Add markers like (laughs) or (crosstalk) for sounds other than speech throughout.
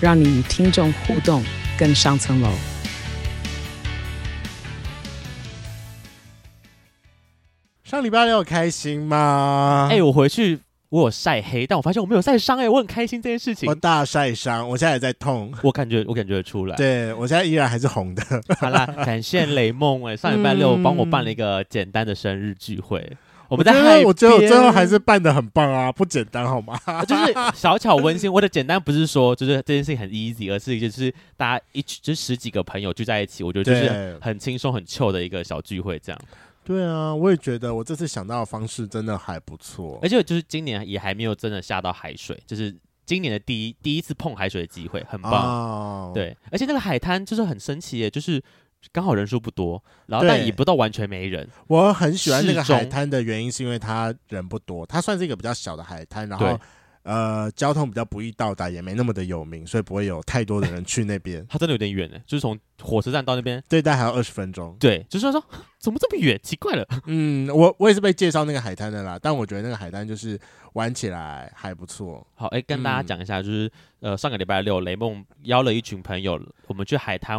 让你与听众互动更上层楼。上礼拜六开心吗？哎、欸，我回去我有晒黑，但我发现我没有晒伤，哎，我很开心这件事情。我大晒伤，我现在也在痛。我感觉我感觉得出来，对我现在依然还是红的。好啦，感谢雷梦哎，上礼拜六帮我办了一个简单的生日聚会。嗯、我们在海边，我觉得我最后还是办的很棒啊，(laughs) 不简单好吗？就是小巧温馨。我的简单不是说就是这件事情很 easy，而是就是大家一就是十几个朋友聚在一起，我觉得就是很轻松很 chill 的一个小聚会这样。对啊，我也觉得我这次想到的方式真的还不错，而且就是今年也还没有真的下到海水，就是今年的第一第一次碰海水的机会，很棒。哦、对，而且那个海滩就是很神奇耶，就是刚好人数不多，然后但也不到完全没人。我很喜欢那个海滩的原因是因为它人不多，它算是一个比较小的海滩，然后。呃，交通比较不易到达，也没那么的有名，所以不会有太多的人去那边。(laughs) 它真的有点远呢，就是从火车站到那边，对，大概还要二十分钟。对，就是说，说怎么这么远？奇怪了。嗯，我我也是被介绍那个海滩的啦，但我觉得那个海滩就是玩起来还不错。好，哎、欸，跟大家讲一下，就是、嗯、呃，上个礼拜六，雷梦邀了一群朋友，我们去海滩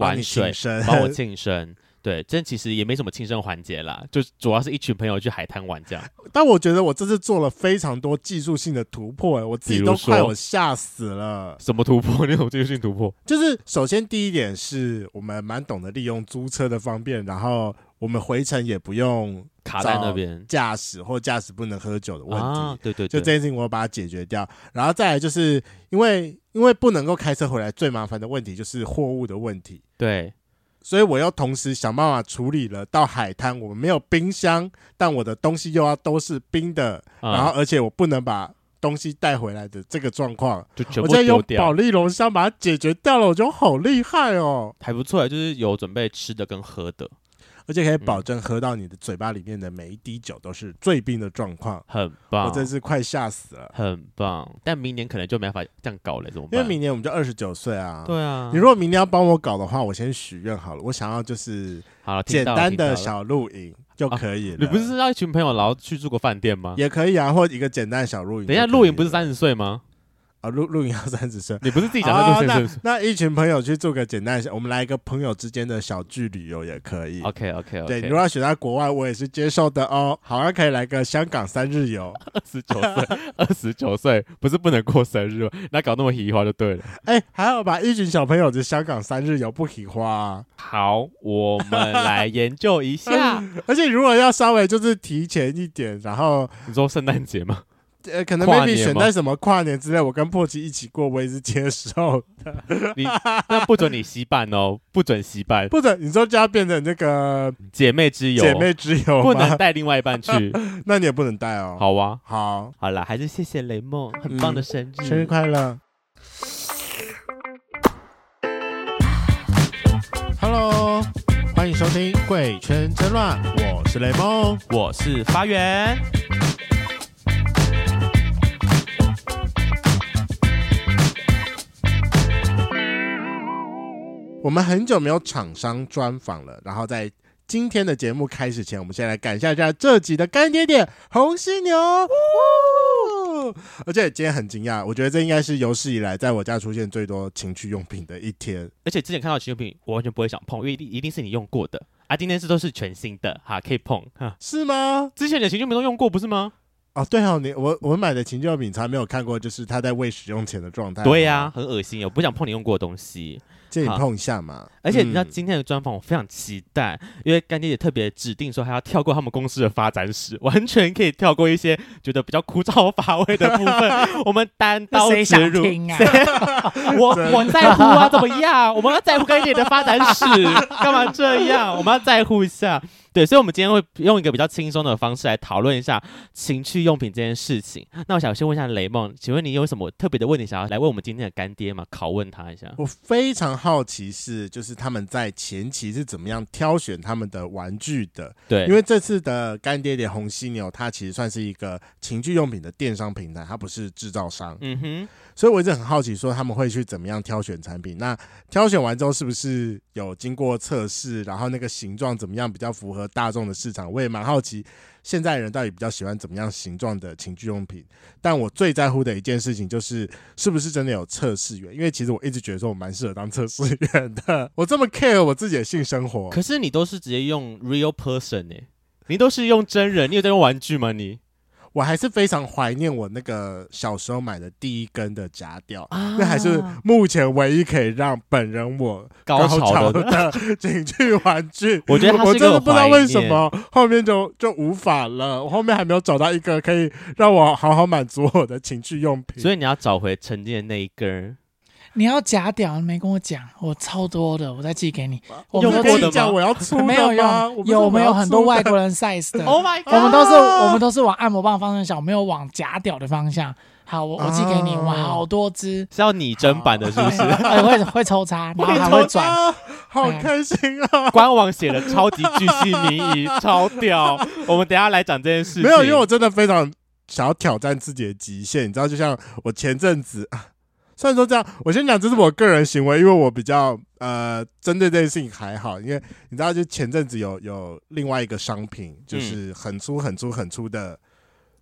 玩水，(laughs) 帮我庆生。对，这其实也没什么庆生环节啦，就主要是一群朋友去海滩玩这样。(laughs) 但我觉得我这次做了非常多技术性的突破，哎，我自己都快我吓死了。什么突破？那种技术性突破？就是首先第一点是我们蛮懂得利用租车的方便，然后我们回程也不用卡在那边驾驶或驾驶不能喝酒的问题。啊、对，对对，就这件事情我把它解决掉。然后再来就是因为因为不能够开车回来，最麻烦的问题就是货物的问题。对。所以我要同时想办法处理了。到海滩，我们没有冰箱，但我的东西又要都是冰的，嗯、然后而且我不能把东西带回来的这个状况，就全部丢掉。我现在用保利龙箱把它解决掉了，我觉得好厉害哦，还不错，就是有准备吃的跟喝的。而且可以保证喝到你的嘴巴里面的每一滴酒都是醉冰的状况，很棒！我真是快吓死了，很棒！但明年可能就没办法这样搞了，怎么办？因为明年我们就二十九岁啊。对啊，你如果明年要帮我搞的话，我先许愿好了，我想要就是好简单的小露营就可以了。你不是要一群朋友然后去住个饭店吗？也可以啊，或一个简单的小露营。等一下，露营不是三十岁吗？啊，露露营要三十岁，你不是自己讲的都三十岁？那一群朋友去做个简单的，我们来一个朋友之间的小聚旅游也可以。OK OK OK。对，你如果要选在国外，我也是接受的哦。好像可以来个香港三日游。二十九岁，(laughs) 二十九岁不是不能过生日吗？那搞那么喜花就对了。哎、欸，还好吧，一群小朋友的香港三日游不喜花、啊。好，我们来研究一下。(laughs) 而且如果要稍微就是提前一点，然后你说圣诞节吗？呃，可能 maybe 选在什么跨年之类，我跟破奇一起过，我也是接受的。(laughs) 你那不准你携伴哦，不准携伴，不准。你说就要变成这个姐妹之友，姐妹之友不能带另外一半去，(laughs) 那你也不能带哦。好啊，好，好了，还是谢谢雷梦，很棒的生日，嗯、生日快乐。Hello，欢迎收听《贵圈真乱》，我是雷梦，我是发源。我们很久没有厂商专访了，然后在今天的节目开始前，我们先来感谢一下这集的干爹爹红犀牛。而且今天很惊讶，我觉得这应该是有史以来在我家出现最多情趣用品的一天。而且之前看到情趣用品，我完全不会想碰，因为一定是你用过的啊。今天是都是全新的哈，可以碰哈，是吗？之前你的情趣用品都用过不是吗？哦，对哦，你我我买的情趣用品从来没有看过，就是它在未使用前的状态。对呀、啊，很恶心，我不想碰你用过的东西。借你碰一下嘛！而且你知道今天的专访我非常期待，嗯、因为干爹也特别指定说还要跳过他们公司的发展史，完全可以跳过一些觉得比较枯燥乏味的部分。(laughs) 我们单刀直入，啊、(laughs) 我我在乎啊，怎么样？我们要在乎干爹的发展史，干嘛这样？我们要在乎一下。对，所以，我们今天会用一个比较轻松的方式来讨论一下情趣用品这件事情。那我想先问一下雷梦，请问你有什么特别的问题想要来问我们今天的干爹吗？拷问他一下。我非常好奇是，就是他们在前期是怎么样挑选他们的玩具的？对，因为这次的干爹爹红犀牛，它其实算是一个情趣用品的电商平台，它不是制造商。嗯哼，所以我一直很好奇，说他们会去怎么样挑选产品？那挑选完之后，是不是有经过测试？然后那个形状怎么样比较符合大众的市场？我也蛮好奇，现在人到底比较喜欢怎么样形状的情趣用品？但我最在乎的一件事情就是，是不是真的有测试员？因为其实我一直觉得说我蛮适合当测试员的。我这么 care 我自己的性生活，可是你都是直接用 real person 呢、你都是用真人？你有在用玩具吗？你？我还是非常怀念我那个小时候买的第一根的夹吊，那、啊、还是目前唯一可以让本人我高潮的 (laughs) 情趣玩具。我觉得我真的不知道为什么后面就就无法了，我后面还没有找到一个可以让我好好满足我的情趣用品。所以你要找回曾经的那一根。你要假屌，你没跟我讲，我超多的，我再寄给你。我没有跟你讲我要粗的吗？没有用，有没有很多外国人 size 的？(laughs) Oh my god！我们都是我们都是往按摩棒方向想，没有往假屌的方向。好，我我寄给你，哇，好多只，是要拟真版的，是不是？(laughs) (laughs) 会会抽插，然后还会转，好开心啊！官网写的超级巨细靡遗，超屌。我们等下来讲这件事。没有，因为我真的非常想要挑战自己的极限，你知道，就像我前阵子。虽然说这样，我先讲这是我个人行为，因为我比较呃针对这件事情还好，因为你知道，就前阵子有有另外一个商品，就是很粗很粗很粗的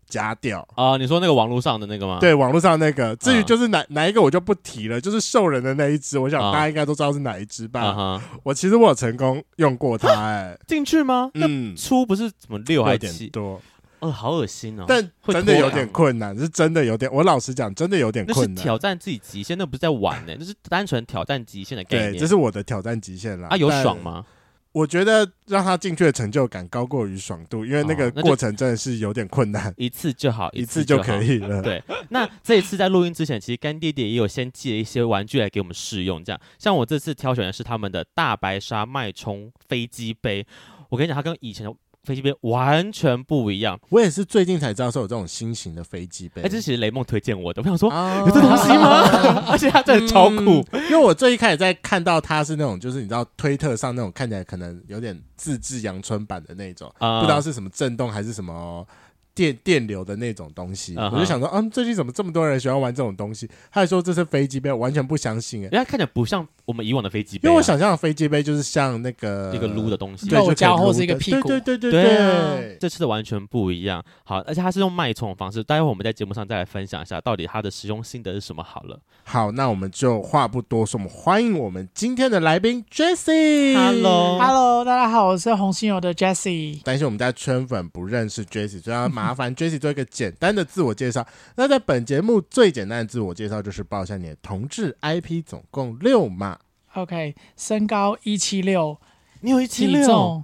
夹吊啊，你说那个网络上的那个吗？对，网络上那个。至于就是哪、uh. 哪一个我就不提了，就是兽人的那一只，我想大家应该都知道是哪一只吧。Uh. 我其实我有成功用过它、欸，哎，(laughs) 进去吗？嗯，粗不是怎么六还是七多？哦，好恶心哦！但真的有点困难，是真的有点。我老实讲，真的有点困难。那是挑战自己极限，那不是在玩呢、欸，那是单纯挑战极限的概念。对，这是我的挑战极限啦。啊，有爽吗？我觉得让他进去的成就感高过于爽度，因为那个过程真的是有点困难。哦、一次就好，(laughs) 一次就可以了。对，那这一次在录音之前，其实干爹爹也有先寄了一些玩具来给我们试用，这样。像我这次挑选的是他们的大白鲨脉冲飞机杯，我跟你讲，它跟以前的。飞机杯完全不一样，我也是最近才知道说有这种新型的飞机杯。哎，这其实雷梦推荐我的，我想说、啊、有这东西吗？(laughs) 而且它真的超酷、嗯，因为我最一开始在看到它是那种，就是你知道推特上那种看起来可能有点自制阳春版的那种，啊、不知道是什么震动还是什么。电电流的那种东西，uh huh. 我就想说，嗯，最近怎么这么多人喜欢玩这种东西？他还说这是飞机杯，我完全不相信哎，因为它看起来不像我们以往的飞机杯、啊。因为我想象的飞机杯就是像那个一个撸的东西，对，就或是一个屁股，对对对对对，这次的完全不一样。好，而且它是用脉冲的方式，待会我们在节目上再来分享一下，到底它的使用心得是什么。好了，好，那我们就话不多说，我们欢迎我们今天的来宾 Jessie。Hello，Hello，大家好，我是红心油的 Jessie。担心我们家圈粉不认识 Jessie，所以要麻烦 Jessie 做一个。简单的自我介绍。那在本节目最简单的自我介绍就是报一下你的同志 IP，总共六码。OK，身高一七六，你有一七六，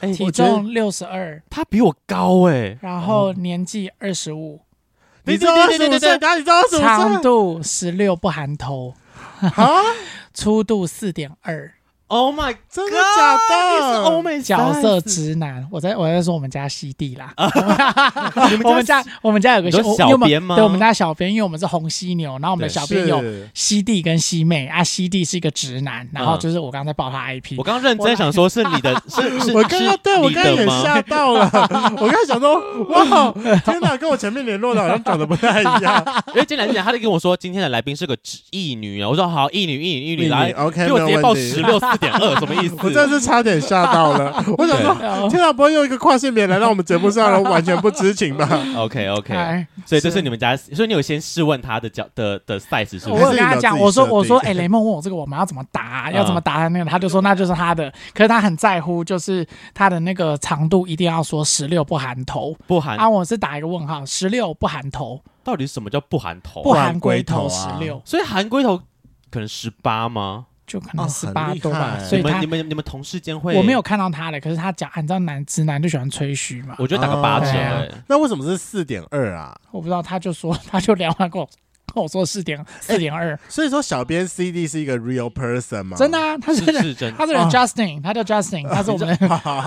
体重，六十二，他比我高哎、欸。然后年纪二十五，你知道二十五岁？哪里知道二十五岁？长度十六不含头，啊，(laughs) 粗度四点二。Oh my，真的假的？你是欧美角色直男，我在我在说我们家西地啦。(laughs) 我们家我们家有个小编吗？对，我们家小编，因为我们是红犀牛，然后我们的小编有西地跟西妹啊。西地是一个直男，然后就是我刚刚在报他 IP。我刚刚认真想说是你的，是是，我刚刚对我刚刚也吓到了。(laughs) 我刚才想说，哇，天哪，(laughs) 跟我前面联络的好像长得不太一样。因为进来之前他就跟我说，今天的来宾是个异女啊。我说好，异女，异女，异女来，OK，给我直接报十六四。点二什么意思？我真的是差点吓到了。(laughs) 我想说，天啊，不会用一个跨性别来到我们节目上，(laughs) 完全不知情吧？OK OK，所以这是你们家，所以你有先试问他的脚的的 size 是不是？我跟他讲，我说我说，哎，雷梦问我这个我们要怎么答，要怎么答他那个，他就说那就是他的。可是他很在乎，就是他的那个长度一定要说十六不含头，不含。啊，我是打一个问号，十六不含头，到底什么叫不含头？不含龟头十六，所以含龟头可能十八吗？就可能十八多吧，所以你们你们你们同事间会，我没有看到他的，可是他讲，你知道男直男就喜欢吹嘘嘛？我觉得打个八折，那为什么是四点二啊？我不知道，他就说 (laughs) 他就聊完过，跟我 (laughs) 说四点四点二。所以说，小编 CD 是一个 real person 吗？真的啊，他是是真，他是 Justin，他叫 Justin，他是我们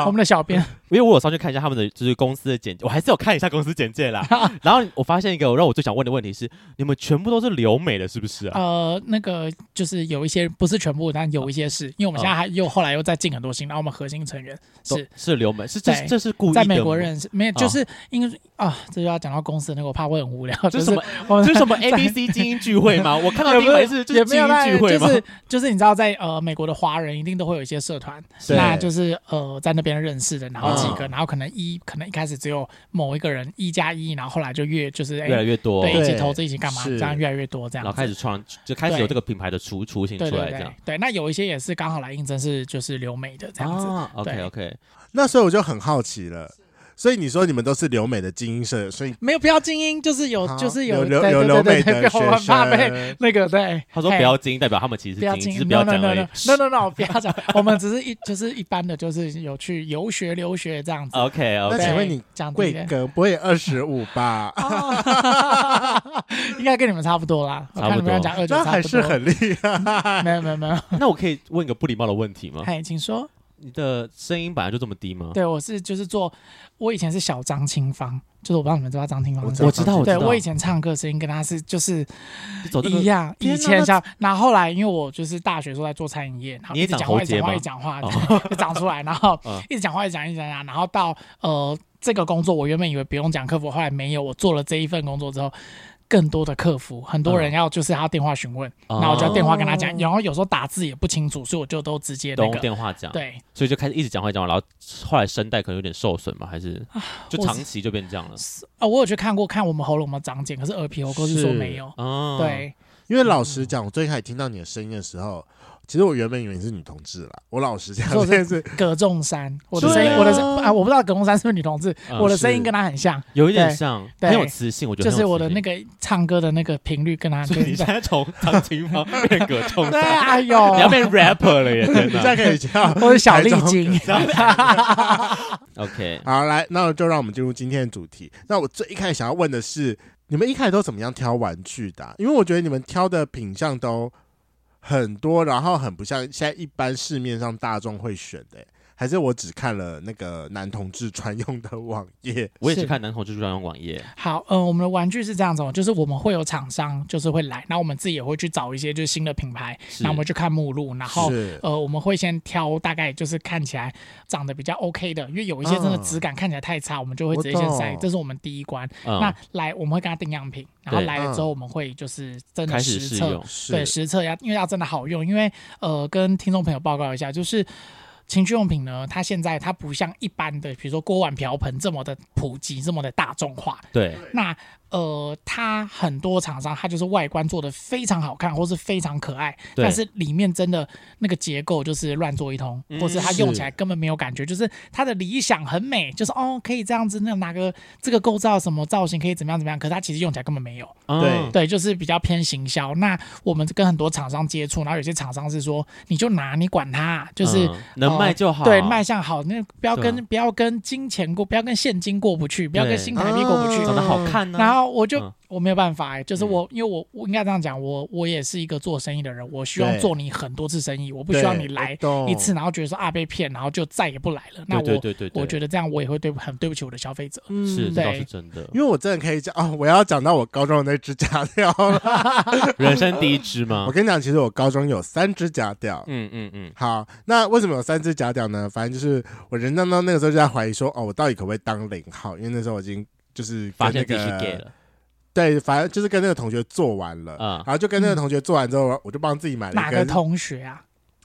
我们的小编。因为我有上去看一下他们的就是公司的简介，我还是有看一下 (laughs) 公司简介啦。然后我发现一个让我最想问的问题是：你们全部都是留美的，是不是啊？呃，那个就是有一些不是全部，但有一些是因为我们现在还又后来又再进很多新，然后我们核心成员是是留美，是这这是故意在美国认识，没有就是因为啊，这就要讲到公司那个，我怕会很无聊。就是什么？这是什么 A B C 精英聚会吗？(laughs) 我看到第一回是就是精英聚会吗？就是就是你知道在呃美国的华人一定都会有一些社团，那就是呃在那边认识的，然后几个，然后可能一可能一开始只有某一个人一加一，然后后来就越就是越来越多，对，一起投资一起干嘛，这样越来越多这样，然后开始创就开始有这个品牌的雏雏形出来这样。对，那有一些也是刚好来应征是就是留美的这样子。OK OK，那所以我就很好奇了。所以你说你们都是留美的精英社，所以没有不要精英，就是有就是有留有留美的学 (laughs) 生。那个对，他说不要精英，代表他们其实是精英，不要讲而已。No no no，不要讲，我们只是一就是一般的，就是有去游学留学这样子。OK OK，那请问你贵哥不会二十五吧？(laughs) 应该跟你们差不多啦。差不多，那还是很厉害。没有没有没有，那我可以问一个不礼貌的问题吗？嗨，请说。你的声音本来就这么低吗？对，我是就是做，我以前是小张清芳，就是我不知道你们知道张清芳，我知道，对我以前唱歌声音跟他是就是一样，以前像，然后后来因为我就是大学时候在做餐饮业，然后一直讲话一讲话一讲话就长出来，然后 (laughs) 一直讲话一直讲一直讲，然后到呃这个工作，我原本以为不用讲客服，后来没有，我做了这一份工作之后。更多的客服，很多人要就是要电话询问，然后我就要电话跟他讲，然后有时候打字也不清楚，所以我就都直接都用电话讲，对，所以就开始一直讲话讲话，然后后来声带可能有点受损嘛，还是就长期就变这样了。啊，我有去看过，看我们喉咙有没有长茧，可是耳鼻喉科是说没有。对，因为老实讲，我最开始听到你的声音的时候。其实我原本以为你是女同志啦，我老实讲，现在是葛仲山，我的声音，我的声啊，我不知道葛仲山是不是女同志，我的声音跟她很像，有一点像，很有磁性，我觉得就是我的那个唱歌的那个频率跟她。所以你现在从张清芳变葛仲山，(laughs) 对啊，有，你要变 rapper 了耶，(laughs) 真的，现在可以叫，我是小丽晶。(laughs) OK，好，来，那就让我们进入今天的主题。那我最一开始想要问的是，你们一开始都怎么样挑玩具的？因为我觉得你们挑的品相都。很多，然后很不像现在一般市面上大众会选的。还是我只看了那个男同志专用的网页，我也是看男同志专用网页。好，呃，我们的玩具是这样子，就是我们会有厂商，就是会来，然后我们自己也会去找一些就是新的品牌，然后我们去看目录，然后呃，我们会先挑大概就是看起来长得比较 OK 的，因为有一些真的质感看起来太差，我们就会直接先筛，这是我们第一关。那来我们会跟他订样品，然后来了之后我们会就是真的实测，对，实测要因为要真的好用，因为呃，跟听众朋友报告一下，就是。情趣用品呢，它现在它不像一般的，比如说锅碗瓢盆这么的普及，这么的大众化。对，那。呃，它很多厂商，它就是外观做的非常好看，或是非常可爱，但是里面真的那个结构就是乱做一通，嗯、或是它用起来根本没有感觉，是。就是它的理想很美，就是哦可以这样子，那拿个这个构造什么造型可以怎么样怎么样，可是它其实用起来根本没有。嗯、对。对，就是比较偏行销。那我们跟很多厂商接触，然后有些厂商是说，你就拿你管它，就是、嗯、能卖就好，对，卖相好，那不要跟、啊、不要跟金钱过，不要跟现金过不去，不要跟新台币过不去，长得好看呢、啊，然后。我就、嗯、我没有办法哎、欸，就是我，因为我我应该这样讲，我我也是一个做生意的人，我需要做你很多次生意，我不需要你来一次，然后觉得说啊被骗，然后就再也不来了。那我对对对对我觉得这样我也会对很对不起我的消费者。嗯，是，这倒是真的。因为我真的可以讲哦，我要讲到我高中的那只假屌了，(laughs) 人生第一只吗？(laughs) 我跟你讲，其实我高中有三只假屌。嗯嗯嗯。好，那为什么有三只假屌呢？反正就是我人当当那个时候就在怀疑说，哦，我到底可不可以当零号？因为那时候我已经就是把那个对反正就是跟那个同学做完了然后就跟那个同学做完之后我就帮自己买了一个同学啊？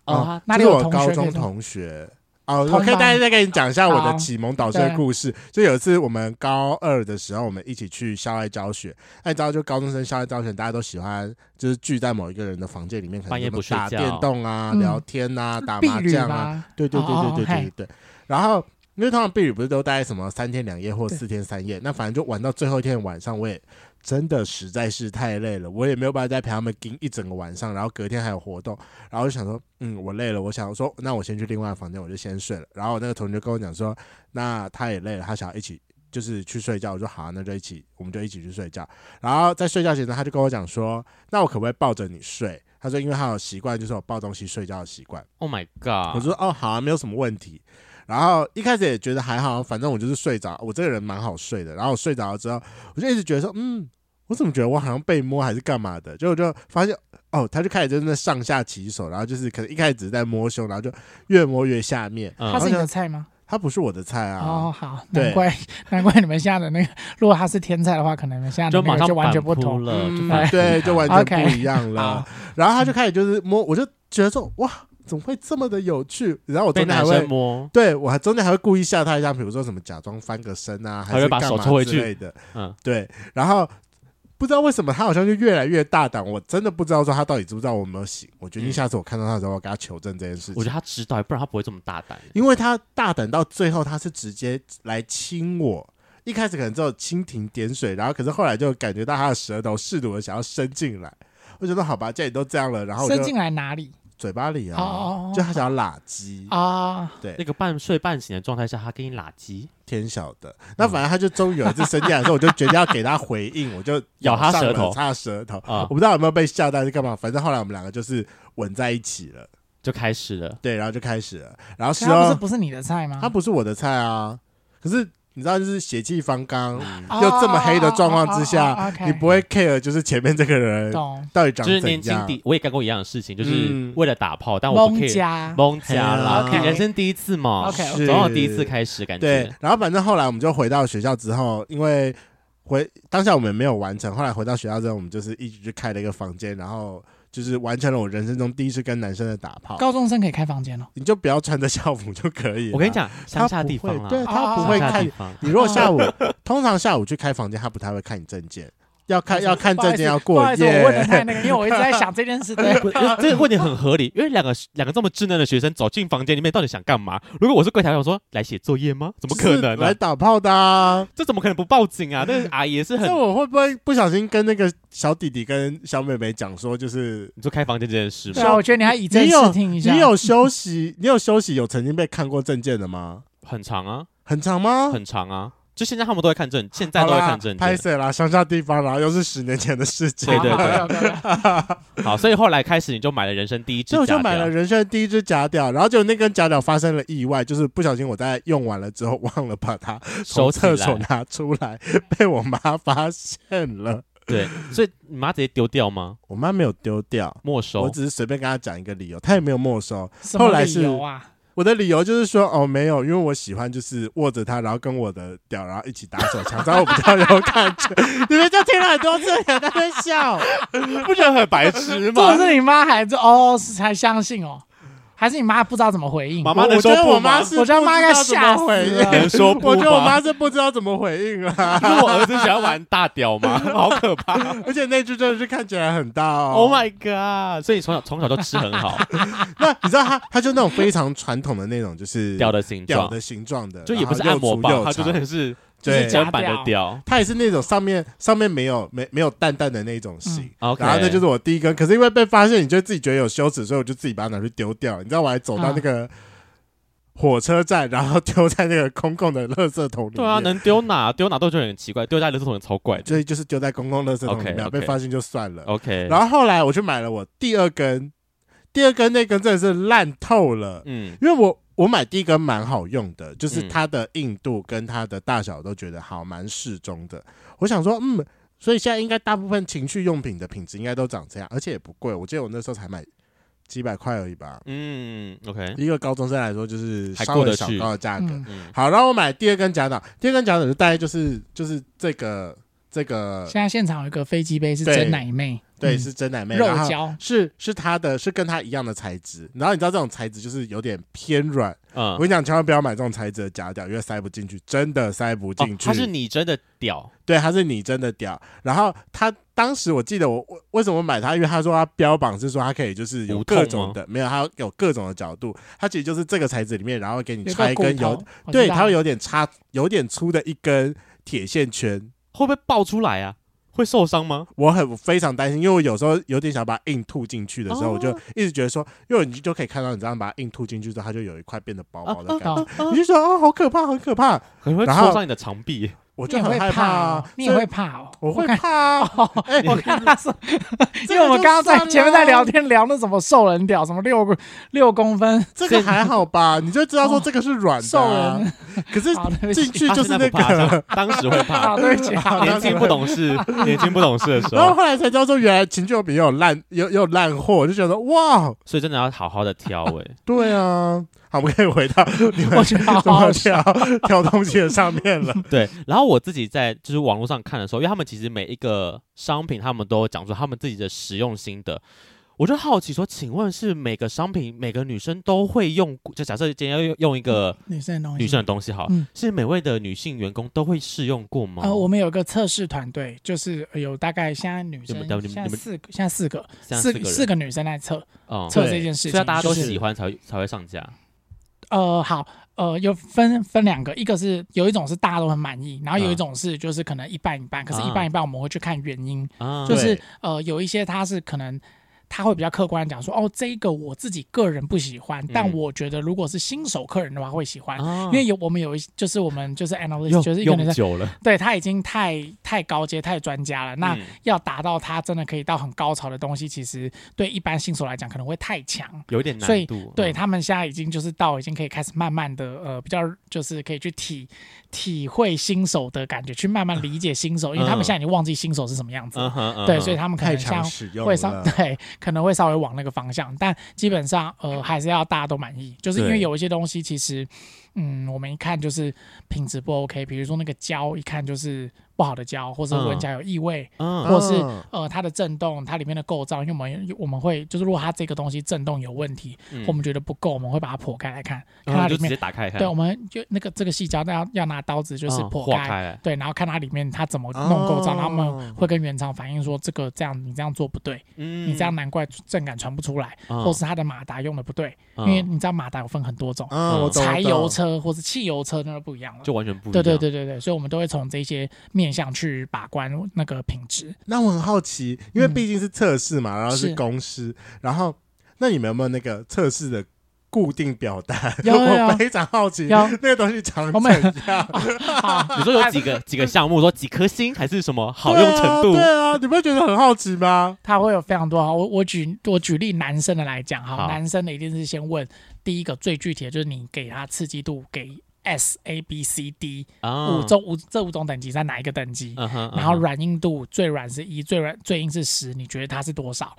哦那是我高中同学。哦我可以大家再跟你讲一下我的启蒙导师的故事。就有一次我们高二的时候我们一起去校外教学。那你知道就高中生校外教学大家都喜欢就是聚在某一个人的房间里面可能也不打电动啊聊天啊打麻将啊对对对对对对对。然后因为通常避旅不是都待什么三天两夜或四天三夜，那反正就玩到最后一天晚上，我也。真的实在是太累了，我也没有办法再陪他们盯一整个晚上，然后隔天还有活动，然后就想说，嗯，我累了，我想说，那我先去另外房间，我就先睡了。然后那个同学就跟我讲说，那他也累了，他想要一起就是去睡觉。我说好啊，那就一起，我们就一起去睡觉。然后在睡觉前呢，他就跟我讲说，那我可不可以抱着你睡？他说，因为他有习惯，就是我抱东西睡觉的习惯。Oh my god！我说哦，好啊，没有什么问题。然后一开始也觉得还好，反正我就是睡着，我这个人蛮好睡的。然后我睡着了之后，我就一直觉得说，嗯，我怎么觉得我好像被摸还是干嘛的？结果就发现，哦，他就开始真的上下其手，然后就是可能一开始只是在摸胸，然后就越摸越下面。嗯、他是你的菜吗？他不是我的菜啊。哦，好，难怪难怪你们现在的那个，如果他是天菜的话，可能你们现在的那个就完全不同了，嗯、对，就完全 (laughs) 不一样了。然后他就开始就是摸，我就觉得说，哇。怎么会这么的有趣？然后我中间还会摸，对我还中间还会故意吓他一下，比如说什么假装翻个身啊，还是干嘛之类的。嗯，对。然后不知道为什么他好像就越来越大胆，我真的不知道说他到底知不知道我有没有醒。我决定下次我看到他的时候，我跟他求证这件事情。我觉得他知道，不然他不会这么大胆。因为他大胆到最后，他是直接来亲我。一开始可能只有蜻蜓点水，然后可是后来就感觉到他的舌头试图的想要伸进来。我觉得好吧，既然你都这样了，然后伸进来哪里？嘴巴里啊，就他想要拉鸡。啊，对，那个半睡半醒的状态下，他给你拉鸡，天晓得。那反正他就终于有一次伸进来的时候，我就决定要给他回应，我就咬他舌头，擦舌头。啊，我不知道有没有被吓到，是干嘛？反正后来我们两个就是吻在一起了，就开始了，对，然后就开始了，然后他不是不是你的菜吗？他不是我的菜啊，可是。你知道，就是血气方刚，又这么黑的状况之下，你不会 care，就是前面这个人到底长怎样？就是年轻第，我也干过一样的事情，就是为了打炮，但我不 care。蒙家啦，人生第一次嘛，总有第一次开始感觉。对，然后反正后来我们就回到学校之后，因为回当下我们没有完成，后来回到学校之后，我们就是一直去开了一个房间，然后。就是完成了我人生中第一次跟男生的打炮。高中生可以开房间哦，你就不要穿着校服就可以。我跟你讲，乡下地方，对他不会看你。如果下午，通常下午去开房间，他不太会看你证件。要看要看证件要过夜，我问的太那个，因为我一直在想这件事。(laughs) 对，这个问题很合理，因为两个两个这么稚嫩的学生走进房间里面，到底想干嘛？如果我是柜台，我说来写作业吗？怎么可能来打炮的？啊？这怎么可能不报警啊？(laughs) 那阿姨也是很。那我会不会不小心跟那个小弟弟跟小妹妹讲说，就是你说开房间这件事吗？对啊，我觉得你还以正视听一下。你有休息？你有休息？有曾经被看过证件的吗？很长啊，很长吗？很长啊。就现在他们都会看证，现在都会看证。拍摄啦，乡下地方，然后又是十年前的事情。对对对。(laughs) 好，所以后来开始你就买了人生第一支 (laughs) 假屌。就买了人生第一支假屌，然后就那根假屌发生了意外，就是不小心我在用完了之后忘了把它 (laughs) 从厕所拿出来，被我妈发现了。对，所以你妈直接丢掉吗？我妈没有丢掉，没收。我只是随便跟她讲一个理由，她也没有没收。后来是。我的理由就是说，哦，没有，因为我喜欢就是握着它，然后跟我的屌，然后一起打手枪，这样我比较有感觉。(laughs) 你们就听了很多次，也在那笑，(laughs) 不觉得很白痴吗？(laughs) 或者是你妈孩子哦，是才相信哦。还是你妈不知道怎么回应？妈妈能说不吗？我觉得妈应该吓死了。能说不？我觉得我妈是不知道怎么回应啊。(laughs) 是我儿子喜欢玩大屌吗？(laughs) 好可怕！而且那只真的是看起来很大哦。Oh my god！所以你从小从小就吃很好。(laughs) 那你知道他他就那种非常传统的那种，就是屌的形状，屌的形状的，就也不是按摩棒，它就真的是。对，真版的屌，它也是那种上面上面没有没没有蛋蛋的那种型，然后那就是我第一根，可是因为被发现，你就自己觉得有羞耻，所以我就自己把它拿去丢掉。你知道我还走到那个火车站，然后丢在那个公共的垃圾桶里面。对啊，能丢哪丢哪都觉得很奇怪，丢在垃圾桶也超怪，所以就是丢在公共垃圾桶里面，被发现就算了。OK，然后后来我去买了我第二根，第二根那根真的是烂透了，嗯，因为我。我买第一根蛮好用的，就是它的硬度跟它的大小都觉得好，蛮适中的。我想说，嗯，所以现在应该大部分情趣用品的品质应该都长这样，而且也不贵。我记得我那时候才买几百块而已吧。嗯，OK，一个高中生来说就是稍微小高的价格。好，然后我买第二根假屌，第二根假屌就大概就是就是这个这个。现在现场有一个飞机杯是真奶妹。对，是真奶妹，肉胶是是它的，是跟它一样的材质。然后你知道这种材质就是有点偏软。嗯，我跟你讲，千万不要买这种材质的假屌，因为塞不进去，真的塞不进去。它是你真的屌，对，它是你真的屌。然后它当时我记得我为什么买它，因为他说它标榜是说它可以就是有各种的，没有，它有各种的角度。它其实就是这个材质里面，然后给你插一根有，对，它会有点插有点粗的一根铁线圈，会不会爆出来啊？会受伤吗？我很非常担心，因为我有时候有点想把它硬吐进去的时候，哦、我就一直觉得说，因为你就可以看到，你这样把它硬吐进去之后，它就有一块变得薄薄的感觉，啊啊啊、你就说哦，好可怕，很可怕，可能会戳伤你的肠壁。我就很害怕，你也会怕哦，(laughs) (laughs) 我会怕。我看他说，(laughs) 因为我们刚刚在前面在聊天，聊那什么兽人屌，什么六六公分，这个还好吧？你就知道说这个是软的兽人，可是进去就是那个，当时会怕，对不起，年轻不懂事，年轻不懂事的时候，然后后来才知道说，原来情趣用品也有烂有有烂货，就觉得哇，所以真的要好好的挑哎。对啊。好，我们可以回到你们怎么挑挑东西的上面了。(laughs) 对，然后我自己在就是网络上看的时候，因为他们其实每一个商品，他们都有讲出他们自己的使用心得。我就好奇说，请问是每个商品每个女生都会用？就假设今天要用用一个女生的东西，女生的东西好，嗯，是每位的女性员工都会试用过吗？呃，我们有个测试团队，就是有大概现在女生现在四个，现在四个，四个四个女生在测，测这件事情，所以大家都喜欢才才会上架。呃，好，呃，有分分两个，一个是有一种是大家都很满意，然后有一种是就是可能一半一半，可是一半一半我们会去看原因，啊、就是呃有一些它是可能。他会比较客观讲说，哦，这个我自己个人不喜欢，但我觉得如果是新手客人的话会喜欢，因为有我们有一就是我们就是 analyst 就是用久了，对他已经太太高阶太专家了，那要达到他真的可以到很高潮的东西，其实对一般新手来讲可能会太强，有点难度。所以对他们现在已经就是到已经可以开始慢慢的呃比较就是可以去体体会新手的感觉，去慢慢理解新手，因为他们现在已经忘记新手是什么样子，对，所以他们可能像会上 (laughs) 对。可能会稍微往那个方向，但基本上呃还是要大家都满意，就是因为有一些东西其实，嗯，我们一看就是品质不 OK，比如说那个胶一看就是。不好的胶，或者闻起来有异味，嗯、或者是呃它的震动，它里面的构造，因为我们我们会就是如果它这个东西震动有问题，嗯、我们觉得不够，我们会把它剖开来看，看它里面，直接打开看。对，我们就那个这个细胶，要要拿刀子就是剖开，对，然后看它里面它怎么弄构造，哦、然后我们会跟原厂反映说这个这样你这样做不对，嗯、你这样难怪震感传不出来，嗯、或是它的马达用的不对，嗯、因为你知道马达有分很多种，嗯、柴油车或是汽油车那就不一样了，就完全不一样。对对对对对，所以我们都会从这些面向去把。关那个品质，那我很好奇，因为毕竟是测试嘛，嗯、然后是公司，然后那你们有没有那个测试的固定表单？有，(laughs) 有，有，我非常好奇，有 (laughs) 那个东西长怎样？(laughs) 你说有几个几个项目，说几颗星还是什么好用程度？对啊，对啊，你不会觉得很好奇吗？他会有非常多哈，我我举我举例男生的来讲哈，男生的一定是先问第一个最具体的就是你给它刺激度给。S A B C D 五种五这五种等级在哪一个等级？然后软硬度最软是一，最软最硬是十，你觉得它是多少？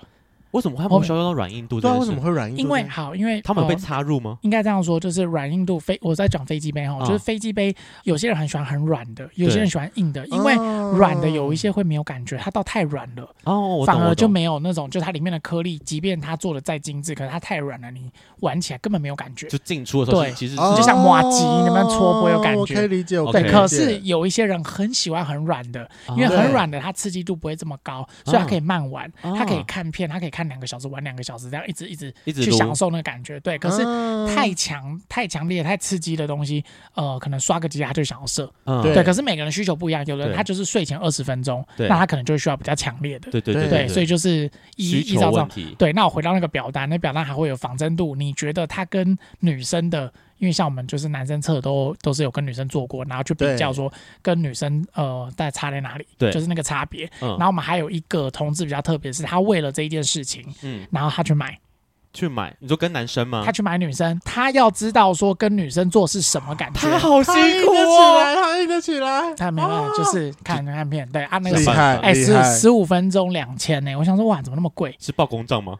为什么他们需要用到软硬度？对，为什么会软硬度？因为好，因为他们有被插入吗？应该这样说，就是软硬度飞。我在讲飞机杯哈，就是飞机杯，有些人很喜欢很软的，有些人喜欢硬的。因为软的有一些会没有感觉，它到太软了哦，反而就没有那种，就它里面的颗粒，即便它做的再精致，可是它太软了，你玩起来根本没有感觉。就进出的时候，对，其实就像麻糬，你们搓不会有感觉。可以理解，对。可是有一些人很喜欢很软的，因为很软的它刺激度不会这么高，所以它可以慢玩，它可以看片，它可以看两个小时玩两个。小时这样一直一直一直去享受那个感觉，对。可是太强、太强烈、太刺激的东西，呃，可能刷个机他就想要射，对。可是每个人需求不一样，有的人他就是睡前二十分钟，那他可能就需要比较强烈的，对对对。所以就是依依照这样，对。那我回到那个表单，那表单还会有仿真度，你觉得他跟女生的，因为像我们就是男生测都都是有跟女生做过，然后去比较说跟女生呃大概差在哪里，对，就是那个差别。然后我们还有一个同志比较特别，是他为了这一件事情，嗯，然后。他去买，去买，你说跟男生吗？他去买女生，他要知道说跟女生做是什么感觉。他好辛苦哦，他硬得起来，(laughs) 他没办法，就是看看片，对，啊那个哎十十五分钟两千呢，我想说哇，怎么那么贵？是报公账吗？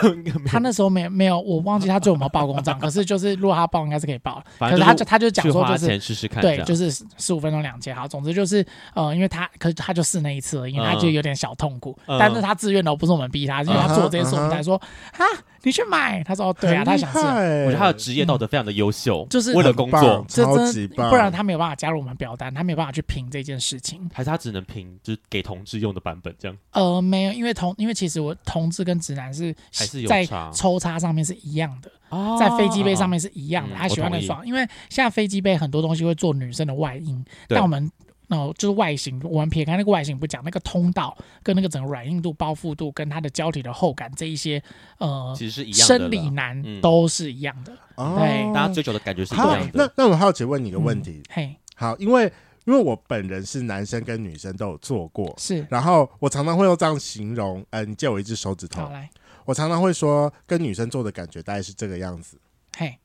(laughs) 他那时候没没有，我忘记他最后有没有报公账。(laughs) 可是就是如果他报，应该是可以报。可是他就他就讲说就是对，就是十五分钟两千。好，总之就是呃，因为他可是他就试那一次了，因为他就有点小痛苦，但是他自愿的，不是我们逼他，因为他做这件事，我们才说啊。你去买，他说对啊，他想吃。我觉得他的职业道德非常的优秀，就是为了工作，超级棒。不然他没有办法加入我们表单，他没有办法去评这件事情。还是他只能评就是给同志用的版本这样？呃，没有，因为同因为其实我同志跟直男是还是在抽插上面是一样的，在飞机杯上面是一样的。他喜欢的爽，因为现在飞机杯很多东西会做女生的外阴，但我们。哦就是外形，我们撇开那个外形不讲，那个通道跟那个整个软硬度、包覆度跟它的胶体的厚感这一些，呃，其实是一样的，生理男都是一样的。嗯、对，大家追求的感觉是一样的。那那我好奇问你一个问题，嘿、嗯，好，因为。因为我本人是男生跟女生都有做过，是，然后我常常会用这样形容，嗯、呃，你借我一只手指头，来，我常常会说，跟女生做的感觉大概是这个样子，嘿。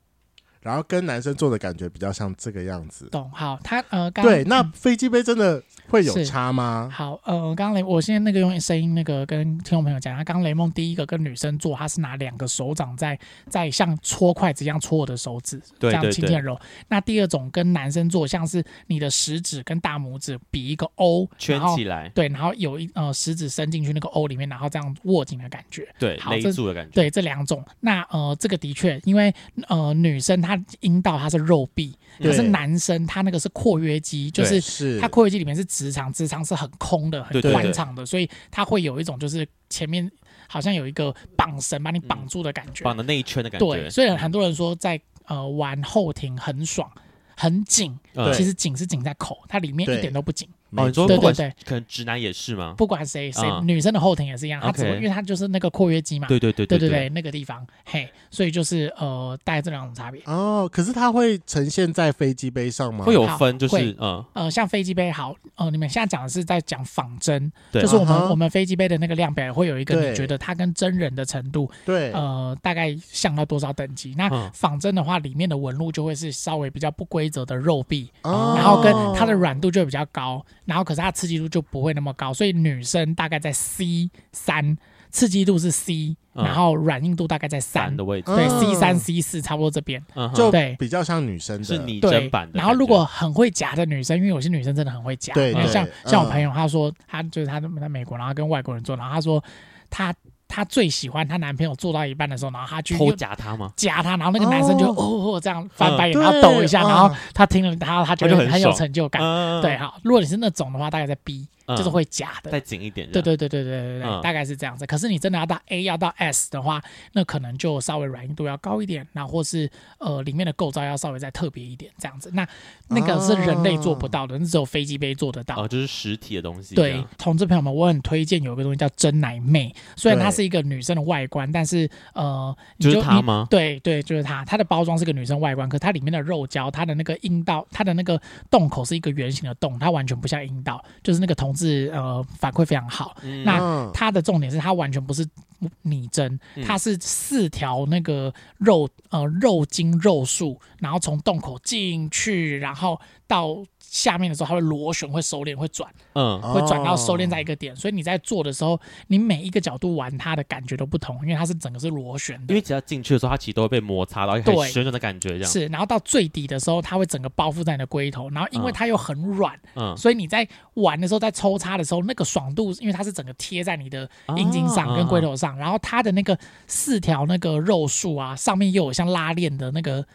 然后跟男生做的感觉比较像这个样子。懂，好，他呃，刚对，那飞机杯真的会有差吗？好，呃，刚刚雷，我现在那个用声音那个跟听众朋友讲，他刚刚雷梦第一个跟女生做，他是拿两个手掌在在像搓筷子一样搓我的手指，这样轻轻揉。那第二种跟男生做，像是你的食指跟大拇指比一个 O 圈起来，对，然后有一呃食指伸进去那个 O 里面，然后这样握紧的感觉，对，勒住的感觉，对，这两种。那呃，这个的确，因为呃女生她阴道它是肉壁，可是男生他那个是括约肌，就是他括约肌里面是直肠，直肠是很空的、很宽敞的，所以他会有一种就是前面好像有一个绑绳把你绑住的感觉，绑的那一圈的感觉。对，所以很多人说在呃玩后庭很爽。很紧，其实紧是紧在口，它里面一点都不紧。哦，你说对对对，可能直男也是吗？不管谁谁，女生的后庭也是一样，它只会因为它就是那个括约肌嘛。对对对对对对，那个地方，嘿，所以就是呃，大概这两种差别。哦，可是它会呈现在飞机杯上吗？会有分，就是嗯。呃，像飞机杯好，呃，你们现在讲的是在讲仿真，就是我们我们飞机杯的那个量表会有一个，你觉得它跟真人的程度，对，呃，大概像到多少等级？那仿真的话，里面的纹路就会是稍微比较不规则的肉壁，然后跟它的软度就会比较高，然后可是它刺激度就不会那么高，所以女生大概在 C 三，刺激度是 C，然后软硬度大概在三的位置，对，C 三 C 四差不多这边，就对，比较像女生的，是拟真版的。然后如果很会夹的女生，因为有些女生真的很会夹，对，像像我朋友，他说他就是他在美国，然后跟外国人做，然后他说他。她最喜欢她男朋友做到一半的时候，然后她去偷夹他吗？夹他，然后那个男生就哦哦这样翻白眼，然后抖一下，然后她听了她她觉得很有成就感。对，好，如果你是那种的话，大概在 B。就是会假的，再紧一点。对对对对对对对，大概是这样子。可是你真的要到 A 要到 S 的话，那可能就稍微软硬度要高一点，那或是呃里面的构造要稍微再特别一点，这样子。那那个是人类做不到的，那只有飞机杯做得到。哦，就是实体的东西。对，同志朋友们，我很推荐有一个东西叫真奶妹，虽然它是一个女生的外观，但是呃，就是它吗？对对，就是它。它的包装是个女生外观，可它里面的肉胶，它的那个阴道，它的那个洞口是一个圆形的洞，它完全不像阴道，就是那个同志呃。反馈非常好。嗯、那它的重点是，它完全不是拟真，它是四条那个肉呃肉筋肉束，然后从洞口进去，然后到。下面的时候，它会螺旋，会收敛，会转，嗯，会转到收敛在一个点。所以你在做的时候，你每一个角度玩它的感觉都不同，因为它是整个是螺旋的。因为只要进去的时候，它其实都会被摩擦到，很旋转的感觉这样。是，然后到最底的时候，它会整个包覆在你的龟头，然后因为它又很软，嗯，所以你在玩的时候，在抽插的时候，那个爽度，因为它是整个贴在你的阴茎上跟龟头上，然后它的那个四条那个肉束啊，上面又有像拉链的那个。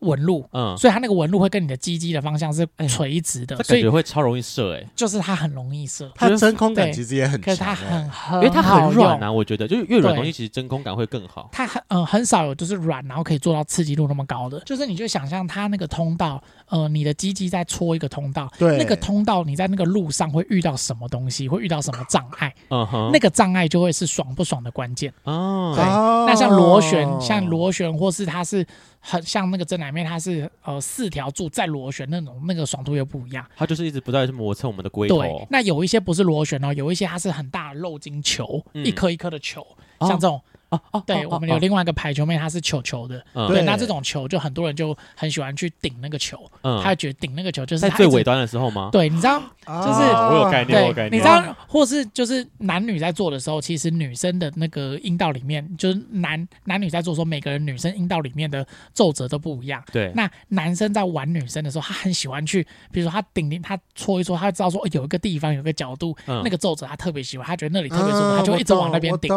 纹路，嗯，所以它那个纹路会跟你的鸡鸡的方向是垂直的，所以会超容易射，哎，就是它很容易射，它真空感其实也很强，可是它很，因为它很软啊，我觉得就是越软东西其实真空感会更好。它很嗯很少有就是软然后可以做到刺激度那么高的，就是你就想象它那个通道，呃，你的机器在戳一个通道，对，那个通道你在那个路上会遇到什么东西，会遇到什么障碍，(laughs) 嗯哼，那个障碍就会是爽不爽的关键哦。对，那像螺旋，像螺旋或是它是。很像那个真奶面，它是呃四条柱在螺旋那种，那个爽度又不一样。它就是一直不断去磨蹭我们的龟头。对，那有一些不是螺旋哦，有一些它是很大的肉筋球，嗯、一颗一颗的球，像这种。哦哦哦，对，我们有另外一个排球妹，她是球球的，对，那这种球就很多人就很喜欢去顶那个球，他会觉得顶那个球就是在最尾端的时候吗？对，你知道，就是我有概念，我有概念，你知道，或是就是男女在做的时候，其实女生的那个阴道里面，就是男男女在做的时候，每个人女生阴道里面的皱褶都不一样。对，那男生在玩女生的时候，他很喜欢去，比如说他顶顶，他搓一搓，他会知道说有一个地方有个角度，那个皱褶他特别喜欢，他觉得那里特别舒服，他就会一直往那边顶。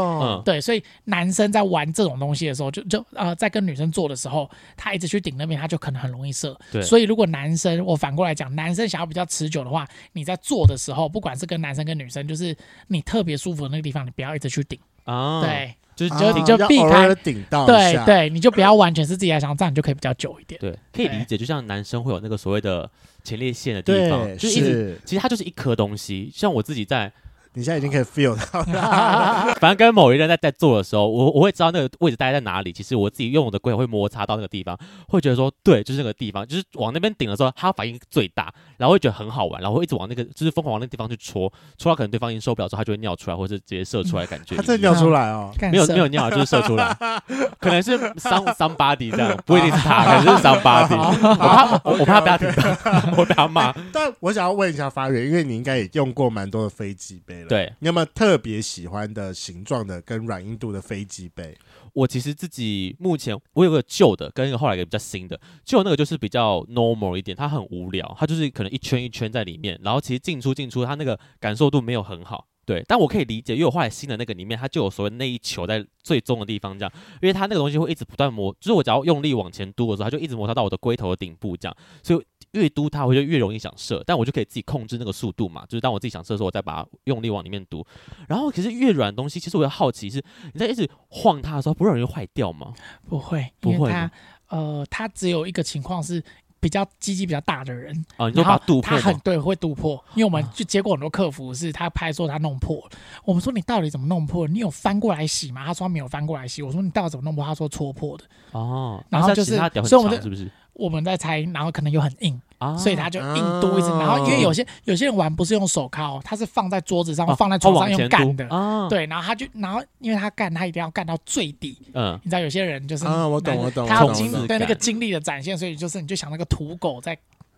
对，所以男生在玩这。种东西的时候，就就呃，在跟女生做的时候，他一直去顶那边，他就可能很容易射。对，所以如果男生，我反过来讲，男生想要比较持久的话，你在做的时候，不管是跟男生跟女生，就是你特别舒服的那个地方，你不要一直去顶。啊，对。就是就你就避开顶到，对对，你就不要完全是自己来想，这样你就可以比较久一点。对，可以理解，就像男生会有那个所谓的前列腺的地方，就是一直其实它就是一颗东西，像我自己在。你现在已经可以 feel 到了，(laughs) 反正跟某一人在在做的时候，我我会知道那个位置大概在哪里。其实我自己用我的龟会摩擦到那个地方，会觉得说对，就是那个地方，就是往那边顶的时候，他反应最大，然后会觉得很好玩，然后会一直往那个就是疯狂往那个地方去戳，戳到可能对方已经受不了之后，他就会尿出来，或者是直接射出来，感觉。他真的尿出来哦？没有没有尿，就是射出来，(laughs) 可能是 some somebody 这样，不一定是他，可能是 somebody。(laughs) 我怕我怕被他听到，我被他骂。但我想要问一下发源，因为你应该也用过蛮多的飞机杯了，对，你有没有特特别喜欢的形状的跟软硬度的飞机杯，我其实自己目前我有个旧的，跟一个后来一个比较新的。旧那个就是比较 normal 一点，它很无聊，它就是可能一圈一圈在里面，然后其实进出进出，它那个感受度没有很好。对，但我可以理解，因为我后来新的那个里面，它就有所谓那一球在最终的地方，这样，因为它那个东西会一直不断磨，就是我只要用力往前嘟的时候，它就一直摩擦到我的龟头的顶部，这样，所以越嘟它，我就越容易想射，但我就可以自己控制那个速度嘛，就是当我自己想射的时候，我再把它用力往里面嘟。然后可是越软的东西，其实我要好奇是，你在一直晃它的时候，不容易坏掉吗？不会，不会。它呃，它只有一个情况是。比较积极比较大的人啊，你就把它堵破，他很对，会堵破。因为我们就接过很多客服，是他拍说他弄破了。我们说你到底怎么弄破？你有翻过来洗吗？他说他没有翻过来洗。我说你到底怎么弄破？他说戳破的。哦，然后就是，所以我们是不是我们在猜？然后可能又很硬。啊，所以他就硬嘟一直，然后因为有些有些人玩不是用手铐，他是放在桌子上，放在床上用干的，对，然后他就然后因为他干，他一定要干到最底，嗯，你知道有些人就是啊，我懂我懂，他要经对那个精力的展现，所以就是你就想那个土狗在。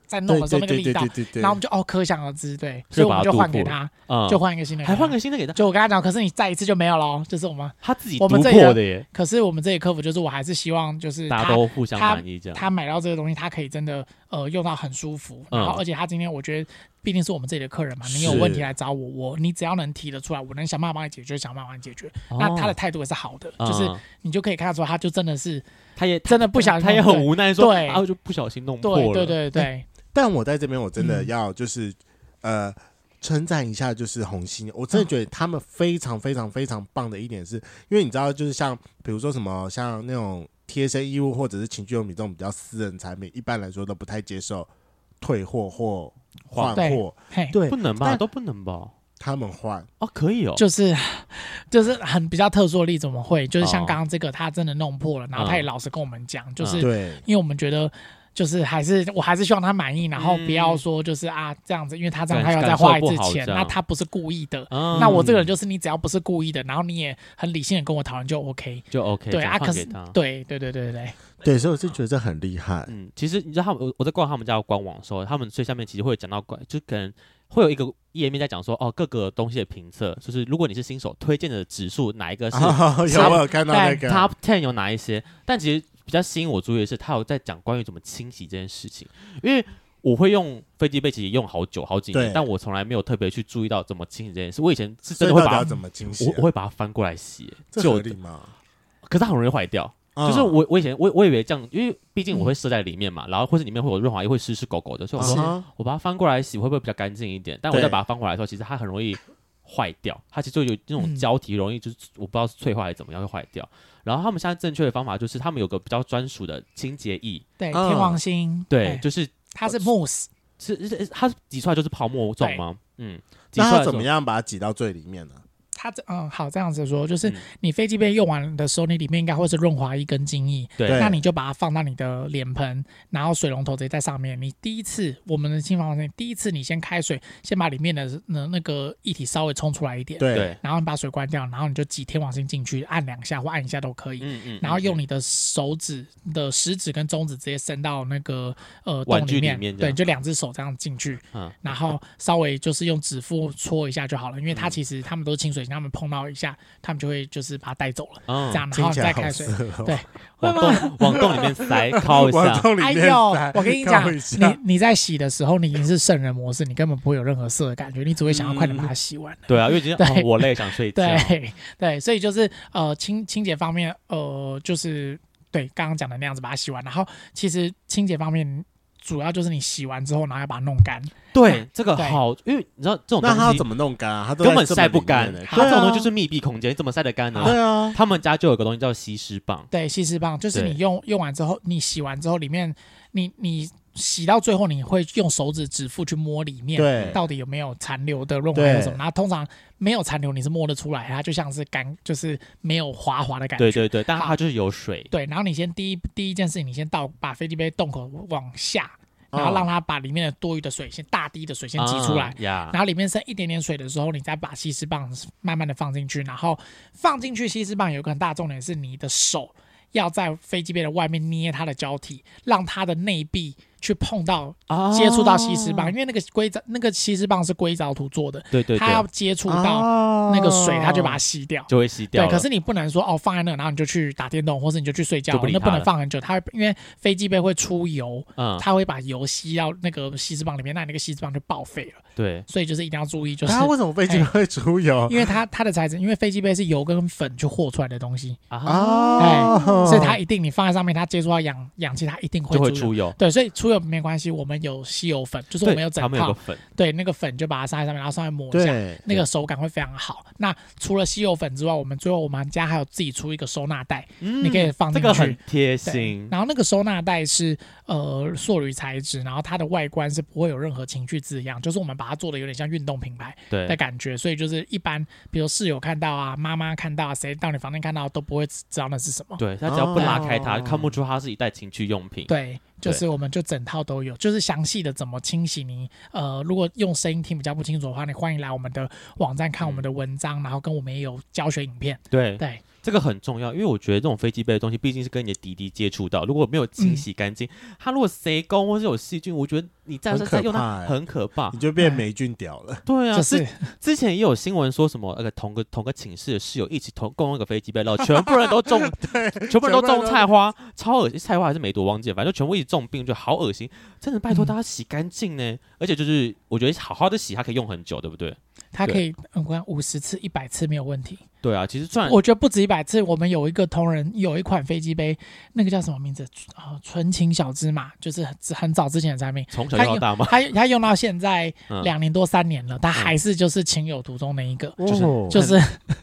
在弄的时候那个力道，然后我们就哦可想而知，对，所以我们就换给他，就换一个新的，还换个新的给他。就我跟他讲，可是你再一次就没有喽，就是我们他自己我们这里的耶。可是我们这里客服就是我还是希望就是大家都互相满意这样。他买到这个东西，他可以真的呃用到很舒服，然后而且他今天我觉得毕竟是我们这里的客人嘛，你有问题来找我，我你只要能提得出来，我能想办法帮你解决，想办法帮你解决。那他的态度也是好的，就是你就可以看得出他就真的是他也真的不小心，他也很无奈说，然后就不小心弄破了。对对对对。(laughs) 但我在这边，我真的要就是，嗯、呃，称赞一下，就是红星，我真的觉得他们非常非常非常棒的一点是，因为你知道，就是像比如说什么，像那种贴身衣物或者是情趣用品这种比较私人产品，一般来说都不太接受退货或换货，对，不能吧？都不能吧？他们换哦，可以哦，就是就是很比较特殊的例子，怎么会？就是像刚刚这个，他真的弄破了，然后他也老实跟我们讲，就是对，因为我们觉得。就是还是我还是希望他满意，然后不要说就是啊这样子，因为他这样他要再花一次钱，那他不是故意的。那我这个人就是你只要不是故意的，然后你也很理性的跟我讨论就 OK，就 OK。对啊，可是对对对对对对，所以我就觉得这很厉害。嗯，其实你知道他们，我我在逛他们家的官网的时候，他们最下面其实会讲到，就可能会有一个页面在讲说哦各个东西的评测，就是如果你是新手推荐的指数哪一个是 (laughs) 有没有看到那个 Top Ten 有哪一些，但其实。比较吸引我注意的是，他有在讲关于怎么清洗这件事情。因为我会用飞机杯，其实用好久好几年，但我从来没有特别去注意到怎么清洗这件事。我以前是真的会把它怎么清洗，我我会把它翻过来洗，这合理吗？可是它很容易坏掉。就是我我以前我我以为这样，因为毕竟我会设在里面嘛，然后或者里面会有润滑液，会湿湿狗狗的，所以我说我把它翻过来洗会不会比较干净一点？但我再把它翻过来的时候，其实它很容易坏掉。它其实就有那种胶体，容易就是我不知道是脆化还是怎么样会坏掉。然后他们现在正确的方法就是，他们有个比较专属的清洁液，对，天王星，对，就是它是 mousse，是是它挤出来就是泡沫状吗？嗯，那它怎么样把它挤到最里面呢？它这嗯好这样子说，就是你飞机杯用完的时候，你里面应该会是润滑液跟精液，对，那你就把它放到你的脸盆，然后水龙头直接在上面。你第一次我们的新房间第一次你先开水，先把里面的那那个液体稍微冲出来一点，对，然后你把水关掉，然后你就挤天王星进去，按两下或按一下都可以，嗯嗯，然后用你的手指的食指跟中指直接伸到那个呃洞里面，对，就两只手这样进去，嗯，然后稍微就是用指腹搓一下就好了，因为它其实它们都是清水。他们碰到一下，他们就会就是把它带走了，嗯、这样，然后再开水，对，(laughs) 往洞往洞里面塞，(laughs) 抠一下。哎呦，我跟你讲，你你在洗的时候，你已经是圣人模式，你根本不会有任何色的感觉，你只会想要快点把它洗完。嗯、对啊，因为今天对、哦、我累，想睡觉。(laughs) 对对，所以就是呃清清洁方面，呃就是对刚刚讲的那样子把它洗完，然后其实清洁方面。主要就是你洗完之后，然后要把它弄干。对，这个好，因为你知道这种东西，那它怎么弄干啊？它根本晒不干。它这种东西就是密闭空间，你怎么晒得干呢？对啊，他们家就有个东西叫吸湿棒。对，吸湿棒就是你用用完之后，你洗完之后，里面你你。洗到最后，你会用手指指腹去摸里面，到底有没有残留的润滑或什么？然后通常没有残留，你是摸得出来，它就像是干，就是没有滑滑的感觉。对对对，但它就是有水。对，然后你先第一第一件事情，你先倒把飞机杯洞口往下，然后让它把里面的多余的水先大滴的水先挤出来，然后里面剩一点点水的时候，你再把吸湿棒慢慢的放进去，然后放进去吸湿棒有个很大重点是你的手要在飞机杯的外面捏它的胶体，让它的内壁。去碰到、接触到吸湿棒，哦、因为那个硅藻那个吸湿棒是硅藻土做的，对对，对，它要接触到那个水，它就把它吸掉，就会吸掉。对，可是你不能说哦，放在那，然后你就去打电动，或者你就去睡觉，不那不能放很久，它因为飞机杯会出油，嗯，它会把油吸到那个吸湿棒里面，那你那个吸湿棒就报废了。对，所以就是一定要注意，就是它为什么飞机杯会出油？(laughs) 因为它它的材质，因为飞机杯是油跟粉去和出来的东西啊，哎，所以它一定你放在上面，它接触到氧氧气，它一定会出油。出油。对，所以出油没关系，我们有吸油粉，就是我们有整套粉，对，那个粉就把它撒在上面，然后上面抹一下，那个手感会非常好。那除了吸油粉之外，我们最后我们家还有自己出一个收纳袋，你可以放这个很贴心。然后那个收纳袋是呃塑铝材质，然后它的外观是不会有任何情趣字样，就是我们把它做的有点像运动品牌的感觉，所以就是一般比如室友看到啊，妈妈看到啊，谁到你房间看到都不会知道那是什么。对，他只要不拉开它，看不出它是一袋情趣用品。对。就是我们就整套都有，就是详细的怎么清洗你。呃，如果用声音听比较不清楚的话，你欢迎来我们的网站看我们的文章，嗯、然后跟我们也有教学影片。对对。这个很重要，因为我觉得这种飞机杯的东西毕竟是跟你的滴滴接触到，如果没有清洗干净，它、嗯、如果塞工或是有细菌，我觉得你在身上用它很可怕，你就变霉菌屌了。对啊，就是之前也有新闻说什么，那个同个同个寝室的室友一起同共用一个飞机杯，然后全部人都中，(laughs) 对，全部人都中菜花，超恶心，菜花还是没毒忘记了，反正就全部一起中病，就好恶心。真的拜托大家洗干净呢，嗯、而且就是我觉得好好的洗，它可以用很久，对不对？它可以，我看五十次、一百次没有问题。对啊，其实算我觉得不止一百次。我们有一个同仁有一款飞机杯，那个叫什么名字啊？纯情小芝麻，就是很很早之前的产品。从小到大吗？他他用到现在两年多三年了，他还是就是情有独钟的一个，就是就是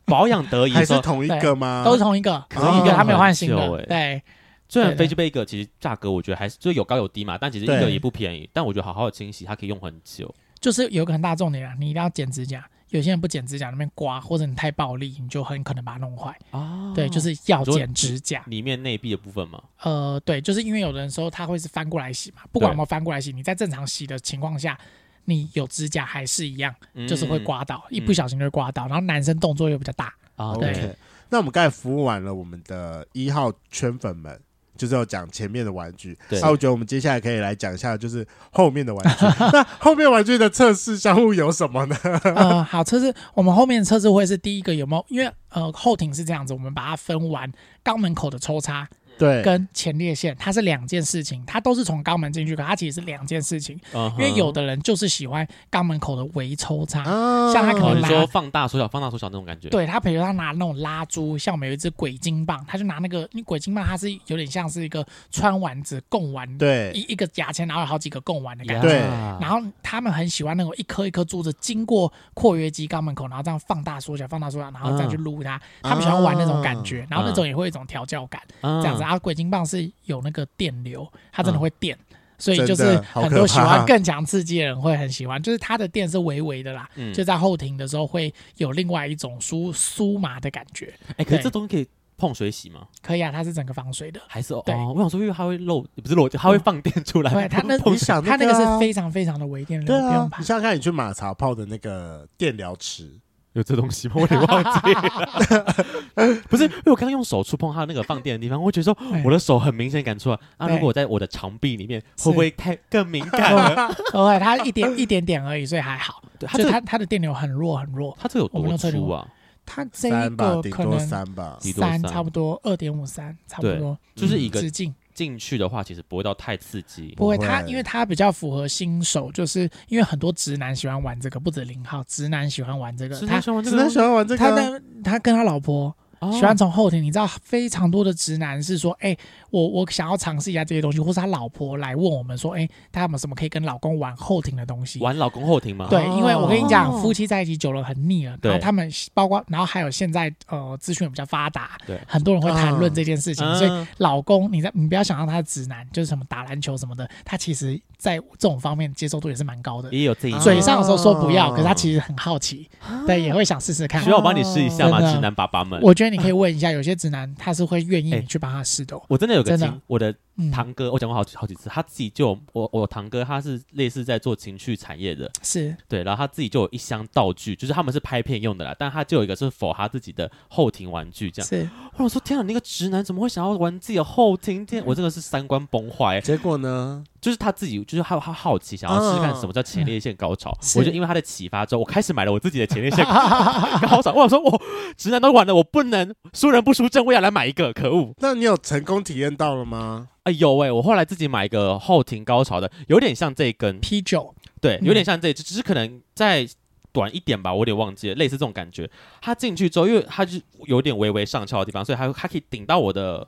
保养得宜。还是同一个吗？都是同一个，同一个，他没有换新的。对，虽然飞机杯一个其实价格我觉得还是就有高有低嘛，但其实一个也不便宜。但我觉得好好的清洗，它可以用很久。就是有个很大重点啊，你一定要剪指甲。有些人不剪指甲，那边刮，或者你太暴力，你就很可能把它弄坏。哦，对，就是要剪指甲里面内壁的部分吗？呃，对，就是因为有的人说他会是翻过来洗嘛，不管有没有翻过来洗，你在正常洗的情况下，你有指甲还是一样，就是会刮到，一不小心就会刮到。然后男生动作又比较大。OK，那我们刚才服务完了我们的一号圈粉们。就是要讲前面的玩具，那对、啊、我觉得我们接下来可以来讲一下，就是后面的玩具。(laughs) 那后面玩具的测试项目有什么呢？(laughs) 呃，好，测试我们后面的测试会是第一个有没有？因为呃后庭是这样子，我们把它分完肛门口的抽插。对，跟前列腺它是两件事情，它都是从肛门进去，可它其实是两件事情。Uh huh. 因为有的人就是喜欢肛门口的微抽插，uh huh. 像他可能说放大缩小、放大缩小那种感觉。对他，比如他拿那种拉珠，像我们有一只鬼精棒，他就拿那个，你鬼精棒它是有点像是一个穿丸子贡丸，对，一一个牙签，然后有好几个贡丸的感觉。对，然后他们很喜欢那种一颗一颗珠子经过括约肌肛门口，然后这样放大缩小、放大缩小，然后再去撸它。Uh huh. 他们喜欢玩那种感觉，然后那种也会有一种调教感，uh. 这样子。然后鬼金棒是有那个电流，它真的会电，嗯、所以就是很多喜欢更强刺激的人会很喜欢。就是它的电是微微的啦，嗯、就在后庭的时候会有另外一种酥酥麻的感觉。哎、欸，可是这东西可以碰水洗吗？可以啊，它是整个防水的。还是对哦，我想说，因为它会漏，不是漏，它会放电出来。对，(laughs) 它那你想，它那个是非常非常的微电流，对啊、不用怕。你想想看，你去马槽泡的那个电疗池。有这东西吗？(laughs) 我有点忘记了。(laughs) 不是，因为我刚刚用手触碰它那个放电的地方，我觉得说我的手很明显感出来。那如果我在我的肠壁里面，会不会太更敏感了？(laughs) 不会，它一点一点点而已，所以还好。它它它的电流很弱很弱。它这有多粗啊？它这个可能三吧，三差不多二点五三，差不多就是一个直径。进去的话，其实不会到太刺激。不会，他因为他比较符合新手，就是因为很多直男喜欢玩这个，不止零号直男喜欢玩这个。他喜欢玩这个，直男喜欢玩这个。他跟他跟他老婆喜欢从后庭。你知道非常多的直男是说，哎、欸，我我想要尝试一下这些东西，或是他老婆来问我们说，哎、欸，他有没有什么可以跟老公玩后庭的东西？玩老公后庭吗？对，因为我跟你讲，夫妻在一起久了很腻了，然后他们包括，然后还有现在呃资讯比较发达，对，很多人会谈论这件事情，所以老公，你在你不要想到他是直男，就是什么打篮球什么的，他其实在这种方面接受度也是蛮高的，也有自己嘴上的时候说不要，可是他其实很好奇，对，也会想试试看。需要我帮你试一下吗？直男爸爸们，我觉得你可以问一下，有些直男他是会愿意你去帮他试的。我真的有个经，我的堂哥，我讲过好几好几次，他自己就我我堂哥他是类似在做情趣产业的，是对，然后他自己就有一箱道具，就是他们是拍片用的啦，但他就有一个是 for 他自己的后庭玩具这样。是，我说天啊，那个直男怎么会想要玩自己的后庭？天，我真的是三观崩坏。结果呢，就是他自己就是他他好奇想要试试看什么叫前列腺高潮，我就因为他的启发之后，我开始买了我自己的前列腺高潮。(laughs) 我想说，我直男都玩了，我不能输人不输阵，我要来买一个，可恶！那你有成功体验到了吗？哎有哎，我后来自己买一个后庭高潮的，有点像这一根。P 九，对，有点像这一，只是可能再短一点吧，我有点忘记了，类似这种感觉。它进去之后，因为它就有点微微上翘的地方，所以它它可以顶到我的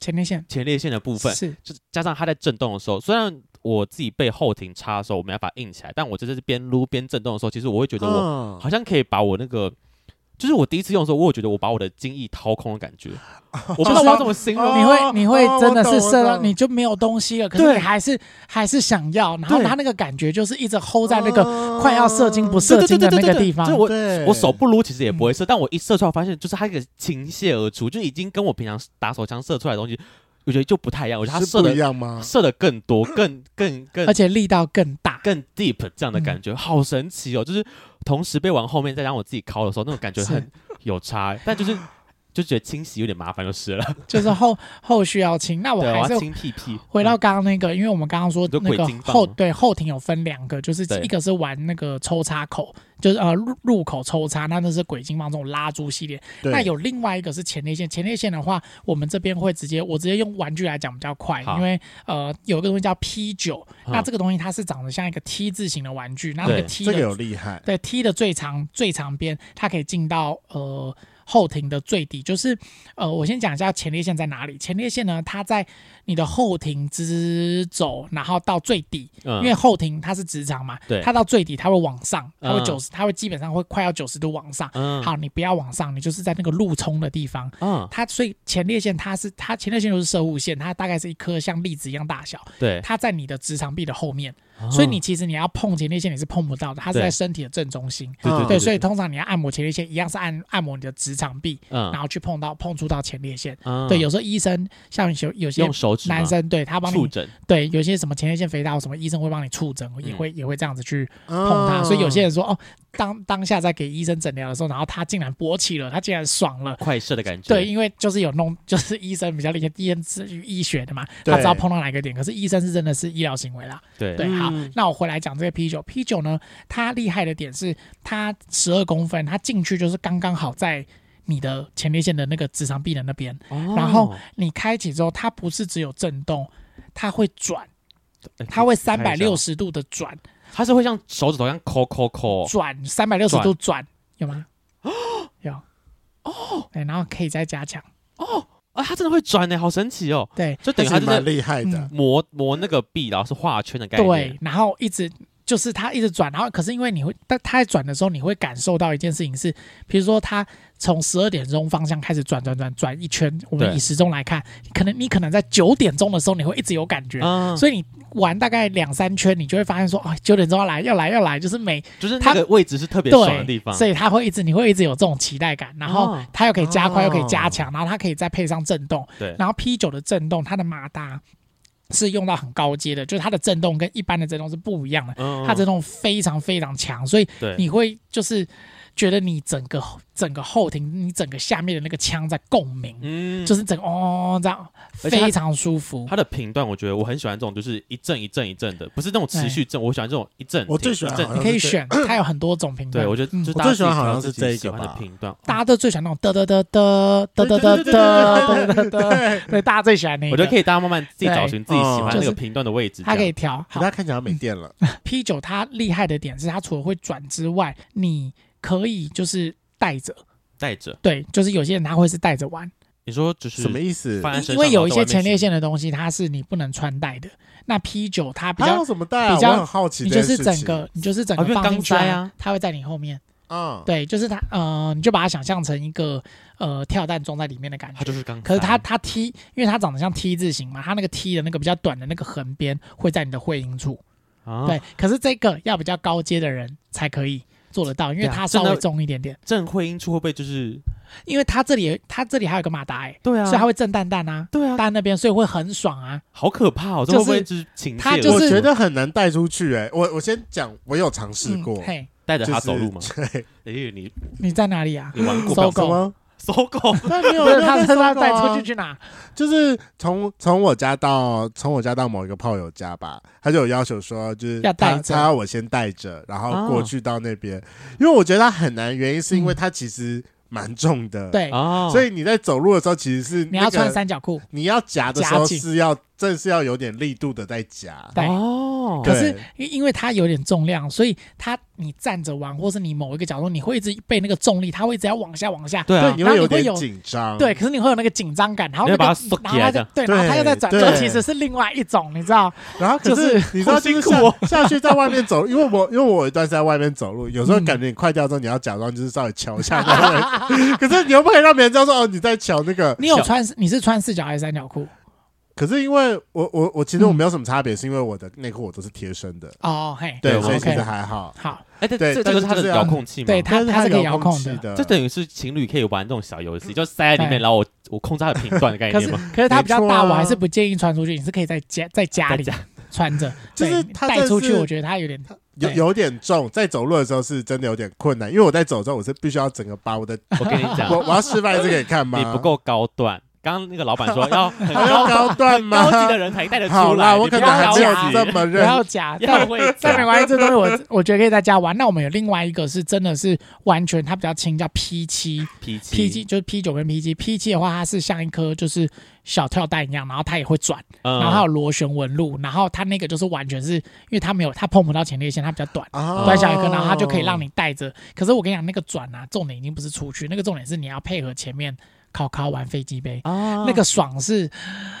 前列腺，前列腺的部分是，就加上它在震动的时候，虽然我自己被后庭插的时候我没办法硬起来，但我在这是边撸边震动的时候，其实我会觉得我好像可以把我那个。就是我第一次用的时候，我有觉得我把我的精液掏空的感觉，(laughs) 我不知道我要怎么形容。你会你会真的是射到你就没有东西了，可是你还是还是想要，然后他那个感觉就是一直 hold 在那个快要射精不射精的那个地方。就我我手不撸其实也不会射，但我一射出来发现，就是它一个倾泻而出，就已经跟我平常打手枪射出来的东西，我觉得就不太一样。我觉得它射的一样吗？射的更多，更更 (clears throat) 更，而且力道更大，更 deep 这样的感觉，好神奇哦！就是。同时被往后面再让我自己敲的时候，那种感觉很有差，但就是就觉得清洗有点麻烦就是了。就是后后续要清，那我还是清屁屁。回到刚刚那个，因为我们刚刚说那个后对后庭有分两个，就是一个是玩那个抽插口。就是呃入入口抽插，那那是鬼金棒这种拉珠系列。对那有另外一个是前列腺，前列腺的话，我们这边会直接我直接用玩具来讲比较快，因为呃有一个东西叫 P 九、嗯，那这个东西它是长得像一个 T 字形的玩具，那那个 T 的这个有厉害，对 T 的最长最长边，它可以进到呃。后庭的最低就是，呃，我先讲一下前列腺在哪里。前列腺呢，它在你的后庭直走，然后到最底，嗯、因为后庭它是直肠嘛，对，它到最底它会往上，它会九十、嗯，它会基本上会快要九十度往上。嗯、好，你不要往上，你就是在那个路冲的地方。嗯，它所以前列腺它是它前列腺就是摄物腺，它大概是一颗像粒子一样大小。对，它在你的直肠壁的后面。所以你其实你要碰前列腺你是碰不到的，它是在身体的正中心。对对对，所以通常你要按摩前列腺，一样是按按摩你的直肠壁，然后去碰到碰触到前列腺。对，有时候医生像有有些男生对他帮你触诊，对，有些什么前列腺肥大或什么医生会帮你触诊，也会也会这样子去碰它。所以有些人说哦，当当下在给医生诊疗的时候，然后他竟然勃起了，他竟然爽了，快射的感觉。对，因为就是有弄，(laughs) 就是医生比较厉害，医生是医学的嘛，他知道碰到哪个点。可是医生是真的是医疗行为啦。对对，好。嗯、那我回来讲这个 P 九，P 九呢，它厉害的点是它十二公分，它进去就是刚刚好在你的前列腺的那个直肠壁的那边。哦、然后你开启之后，它不是只有震动，它会转，它会三百六十度的转，它是会像手指头一样抠抠抠转三百六十度转，有吗？哦，有哦，对，然后可以再加强哦。啊，它真的会转呢，好神奇哦！对，就等于它蛮厉害的，磨磨那个壁，然后是画圈的概念。对，然后一直就是它一直转，然后可是因为你会，但它在转的时候，你会感受到一件事情是，比如说它。从十二点钟方向开始转转转转一圈，我们以时钟来看，可能你可能在九点钟的时候你会一直有感觉，嗯、所以你玩大概两三圈，你就会发现说，哦，九点钟要来，要来，要来，就是每就是它的位置是特别爽的地方，所以它会一直，你会一直有这种期待感，然后它又可以加快，哦、又可以加强，然后它可以再配上震动，对，然后 P 九的震动，它的马达是用到很高阶的，就是它的震动跟一般的震动是不一样的，嗯、它震动非常非常强，所以你会就是。觉得你整个整个后庭，你整个下面的那个腔在共鸣，嗯，就是整个哦这样非常舒服。它的频段，我觉得我很喜欢这种，就是一阵一阵一阵的，不是那种持续阵。我喜欢这种一阵。我最喜欢，你可以选，它有很多种频段。对，我觉得我最喜欢好像是这一个的频段，大家都最喜欢那种嘚嘚嘚嘚嘚嘚嘚嘚嘚嘚，对，大家最喜欢那个。我觉得可以，大家慢慢自己找寻自己喜欢那个频段的位置。它可以调，大家看起来没电了。P 九它厉害的点是，它除了会转之外，你。可以就是带着，带着。对，就是有些人他会是带着玩。你说就是什么意思？因为有一些前列腺的东西，它是你不能穿戴的。那 P 九它比较怎么戴啊？比较很好奇，你就是整个，你就是整个放进去啊，它会在你后面。嗯，对，就是它，呃，你就把它想象成一个呃跳蛋装在里面的感觉。它就是刚。可是它它 T，因为它长得像 T 字形嘛，它那个 T 的那个比较短的那个横边会在你的会阴处。啊。对，可是这个要比较高阶的人才可以做得到，因为它稍微重一点点。正会阴处会不会就是？因为它这里它这里还有个马达哎。对啊。所以它会震蛋蛋啊。对啊。蛋那边，所以会很爽啊。好可怕哦！这会不会就是它就是我觉得很难带出去哎。我我先讲，我有尝试过。嘿。带着他走路吗？(laughs) 对，哎，你你在哪里啊？你玩过搜狗吗？搜狗？那没有，他他带出去去哪？就是从从我家到从我家到某一个炮友家吧，他就有要求说，就是要带他要我先带着，然后过去到那边，因为我觉得他很难，原因是因为他其实。蛮重的，对，所以你在走路的时候其实是你要穿三角裤，你要夹的时候是要正是要有点力度的在夹，对哦。可是因因为它有点重量，所以它你站着玩，或是你某一个角度，你会一直被那个重力，它会一直要往下往下，对，你会有点紧张，对。可是你会有那个紧张感，然后那个然后它就对，然后它又在转，这其实是另外一种，你知道？然后可是你知道辛苦下去在外面走，因为我 (laughs) 因为我有一段是在外面走路，有时候感觉你快掉之后，你要假装就是稍微瞧一下 (laughs) 可是你又不可以让别人知道说哦，你在瞧那个。你有穿你是穿四角还是三角裤？可是因为我我我其实我没有什么差别，是因为我的内裤我都是贴身的。哦嘿，对，所以其实还好。好，哎，对，这这个是它的遥控器吗？对，它它是可以遥控的。这等于是情侣可以玩这种小游戏，就塞在里面，然后我我控制它的频段的概念吗？可是它比较大，我还是不建议穿出去。你是可以在家在家里 (laughs) 穿着，(laughs) 就是带出去，我觉得它有点。有有点重，在走路的时候是真的有点困难，因为我在走的时候，我是必须要整个把我的，我跟你讲，(laughs) 我我要示范这个给你看吗？你不够高段。刚刚那个老板说 (laughs) 要很高段吗？高级的人才带得出来。好啦，我可能还没有这么认，不要假，但会，但没关系，这东西我我觉得可以在家玩。那我们有另外一个是真的是完全它比较轻，叫 P 七，P 七，P 七就是 P 九跟 P 七，P 七的话它是像一颗就是小跳蛋一样，然后它也会转，然后它有螺旋纹路，然后它那个就是完全是因为它没有它碰不到前列腺，它比较短，短小一颗，然后它就可以让你带着。可是我跟你讲，那个转啊，重点已经不是出去，那个重点是你要配合前面。考考玩飞机杯，啊、那个爽是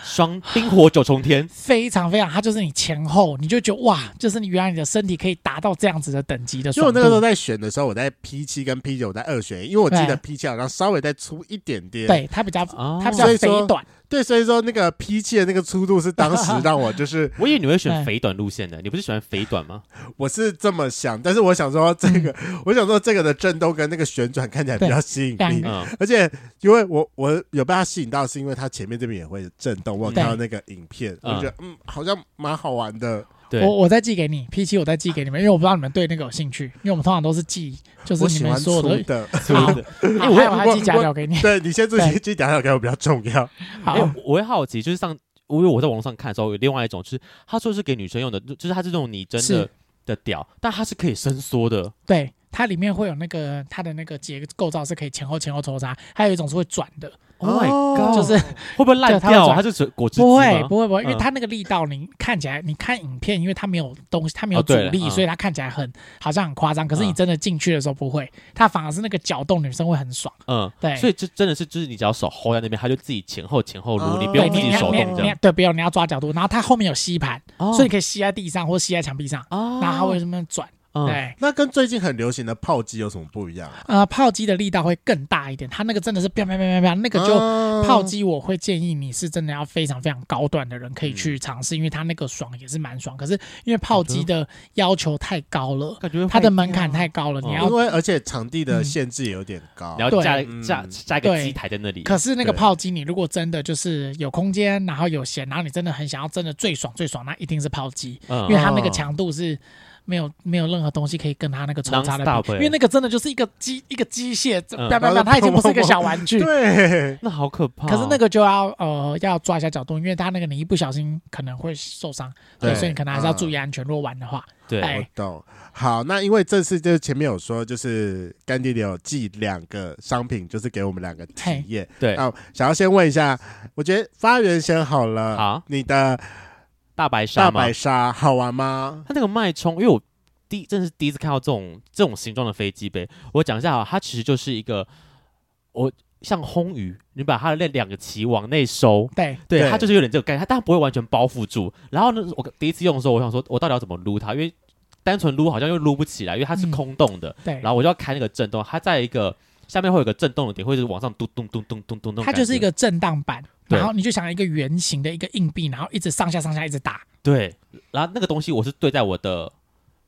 双冰火九重天，(sighs) 非常非常，它就是你前后你就觉得哇，就是你原来你的身体可以达到这样子的等级的。因为我那个时候在选的时候，我在 P 七跟 P 九在二选一，因为我记得 P 七好像稍微再粗一点点，对，它比较、哦、它比较肥短。对，所以说那个 P 七的那个粗度是当时 (laughs) 让我就是，我以为你会选肥短路线的，你不是喜欢肥短吗？我是这么想，但是我想说这个，(laughs) 我想说这个的震动跟那个旋转看起来比较吸引力，而且因为我我有被它吸引到，是因为它前面这边也会震动，我有看到那个影片，我觉得嗯好像蛮好玩的。我我再寄给你 P 七，我再寄给你们，因为我不知道你们对那个有兴趣，因为我们通常都是寄，就是你们说 (laughs) 的。好，我还要寄假表给你。对，你先自己寄假表给我比较重要。好，我会好奇，就是上，因为我在网络上看的时候，有另外一种，就是他说是给女生用的，就是他是这种拟真的的屌，但它是可以伸缩的。对，它里面会有那个它的那个结构造是可以前后前后抽插，还有一种是会转的。Oh my god！就是会不会烂掉？它就是果汁？不会，不会，不会，因为它那个力道，你看起来，你看影片，因为它没有东西，它没有阻力，所以它看起来很好像很夸张。可是你真的进去的时候不会，它反而是那个搅动，女生会很爽。嗯，对。所以这真的是，就是你只要手 hold 在那边，它就自己前后前后撸，你不用自己手动这样。对，不用，你要抓角度。然后它后面有吸盘，所以你可以吸在地上或吸在墙壁上，然后它会这么转。嗯、对，那跟最近很流行的炮击有什么不一样？呃，炮击的力道会更大一点，它那个真的是啪啪啪啪啪，那个就炮击，我会建议你是真的要非常非常高段的人可以去尝试，嗯、因为它那个爽也是蛮爽。可是因为炮击的要求太高了，感觉它的门槛太高了，你要因为而且场地的限制也有点高，你要加加加一个机台在那里。可是那个炮击，你如果真的就是有空间，然后有闲，然后你真的很想要真的最爽最爽，那一定是炮击，嗯、因为它那个强度是。没有没有任何东西可以跟他那个抽插的比，因为那个真的就是一个机一个机械，不要不要，它已经不是一个小玩具，对，那好可怕。可是那个就要呃要抓一下角度，因为它那个你一不小心可能会受伤，对，所以你可能还是要注意安全。如果玩的话，对，我懂。好，那因为这次就是前面有说，就是干爹爹有寄两个商品，就是给我们两个体验。对，那想要先问一下，我觉得发源先好了，好，你的。大白鲨，大白鲨好玩吗？它那个脉冲，因为我第真的是第一次看到这种这种形状的飞机杯。我讲一下啊，它其实就是一个我像烘鱼，你把它的那两个鳍往内收，对对，它就是有点这个概念，它当然不会完全包覆住。然后呢，我第一次用的时候，我想说，我到底要怎么撸它？因为单纯撸好像又撸不起来，因为它是空洞的。对，然后我就要开那个震动，它在一个下面会有个震动的点，或者是往上咚咚咚咚咚咚咚。它就是一个震荡板，然后你就想一个圆形的一个硬币，然后一直上下上下一直打。对，然后那个东西我是对在我的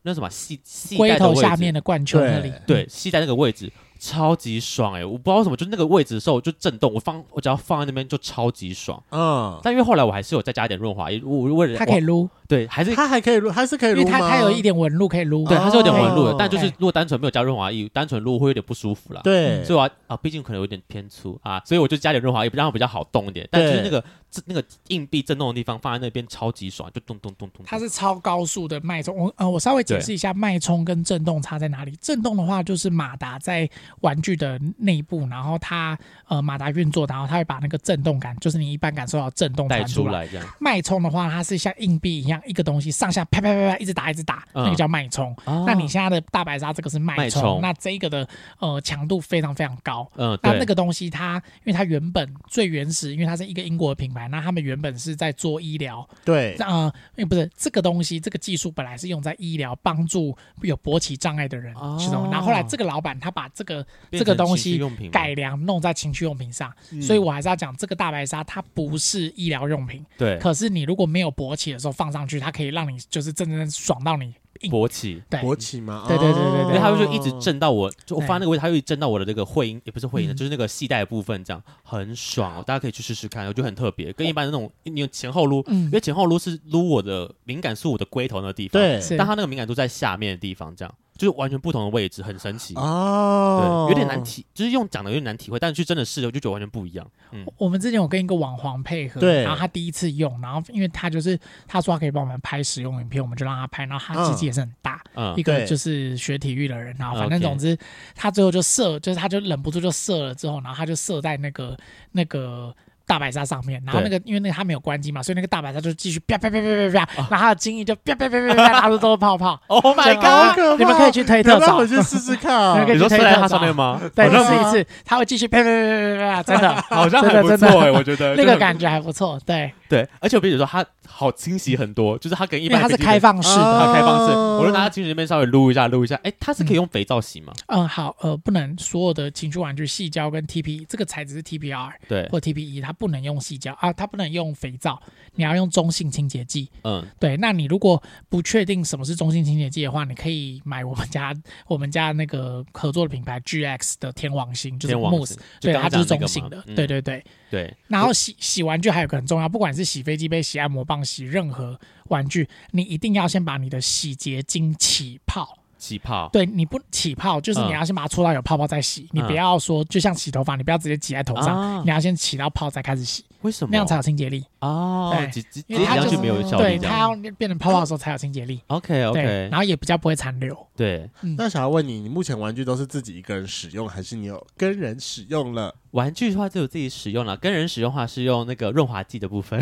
那什么系系龟头下面的冠球那里，对，系在那个位置。超级爽哎、我不知道为什么，就那个位置的时候就震动，我放我只要放在那边就超级爽。嗯，但因为后来我还是有再加一点润滑液，我为了它可以撸，对，还是它还可以撸，还是可以撸，因为它它有一点纹路可以撸，对，它是有点纹路的。但就是如果单纯没有加润滑液，单纯撸会有点不舒服啦。对，所以我啊，毕竟可能有点偏粗啊，所以我就加点润滑液，让它比较好动一点。但就是那个那个硬币震动的地方放在那边超级爽，就咚咚咚咚。它是超高速的脉冲，我呃我稍微解释一下脉冲跟震动差在哪里。震动的话就是马达在玩具的。内部，然后它呃马达运作，然后它会把那个震动感，就是你一般感受到震动传出来。脉冲的话，它是像硬币一样，一个东西上下啪啪啪啪一直打一直打，那个叫脉冲。那你现在的大白鲨这个是脉冲，那这个的呃强度非常非常高。嗯，那那个东西它，因为它原本最原始，因为它是一个英国的品牌，那他们原本是在做医疗。对，呃，因为不是这个东西，这个技术本来是用在医疗，帮助有勃起障碍的人是的。然后后来这个老板他把这个这个东西。改良弄在情趣用品上，嗯、所以我还是要讲这个大白鲨，它不是医疗用品。对，可是你如果没有勃起的时候放上去，它可以让你就是真正爽到你勃起。对，勃起吗？对对对对对，因为它会就一直震到我，就我发那个位置，它会震到我的这个会阴，也不是会阴的，就是那个系带的部分，这样很爽哦。大家可以去试试看，我觉得很特别，跟一般的那种你用前后撸，因为前后撸是撸我的敏感素我的龟头那个地方，对，但它那个敏感度在下面的地方，这样。就是完全不同的位置，很神奇哦。对，有点难体，就是用讲的有点难体会，但是去真的试了，我就觉得完全不一样。嗯，我们之前有跟一个网黄配合，对，然后他第一次用，然后因为他就是他说他可以帮我们拍使用影片，我们就让他拍，然后他机器也是很大，嗯，一个就是学体育的人，然后反正总之他最后就射，就是他就忍不住就射了之后，然后他就射在那个那个。大白鲨上面，然后那个因为那个它没有关机嘛，所以那个大白鲨就继续啪啪啪啪啪啪，然后它的精液就啪啪啪啪啪啪，拿出都是泡泡。(laughs) Oh my god！你们可以去推特找，我去试试看。你说推在它上面吗？对，试一次，它会继续啪啪啪啪啪，真的，好像还不错哎，我觉得那个感觉还不错。对对，而且我比如说它好清洗很多，就是它跟一般它是开放式的，它开放式，我就拿它情趣里面稍微撸一下，撸一下，哎，它是可以用肥皂洗吗？嗯，好，呃，不能，所有的情趣玩具细胶跟 TP 这个材质是 TPR 对，或 TPE，它不能用细胶。啊，它不能用肥皂，你要用中性清洁剂。嗯，对。那你如果不确定什么是中性清洁剂的话，你可以买我们家 (laughs) 我们家那个合作的品牌 GX 的天王星，就是 Mousse，对，它就是中性的。对对对对。然后洗洗玩具还有个很重要，不管是洗飞机杯、洗按摩棒、洗任何玩具，你一定要先把你的洗洁精起泡。起泡，对，你不起泡，就是你要先把它搓到有泡泡再洗，你不要说就像洗头发，你不要直接挤在头上，你要先起到泡再开始洗。为什么？那样才有清洁力哦。对，因为它就没有效率。对，它要变成泡泡的时候才有清洁力。OK OK，然后也比较不会残留。对，那想要问你，你目前玩具都是自己一个人使用，还是你有跟人使用了？玩具的话，只有自己使用了，跟人使用的话是用那个润滑剂的部分。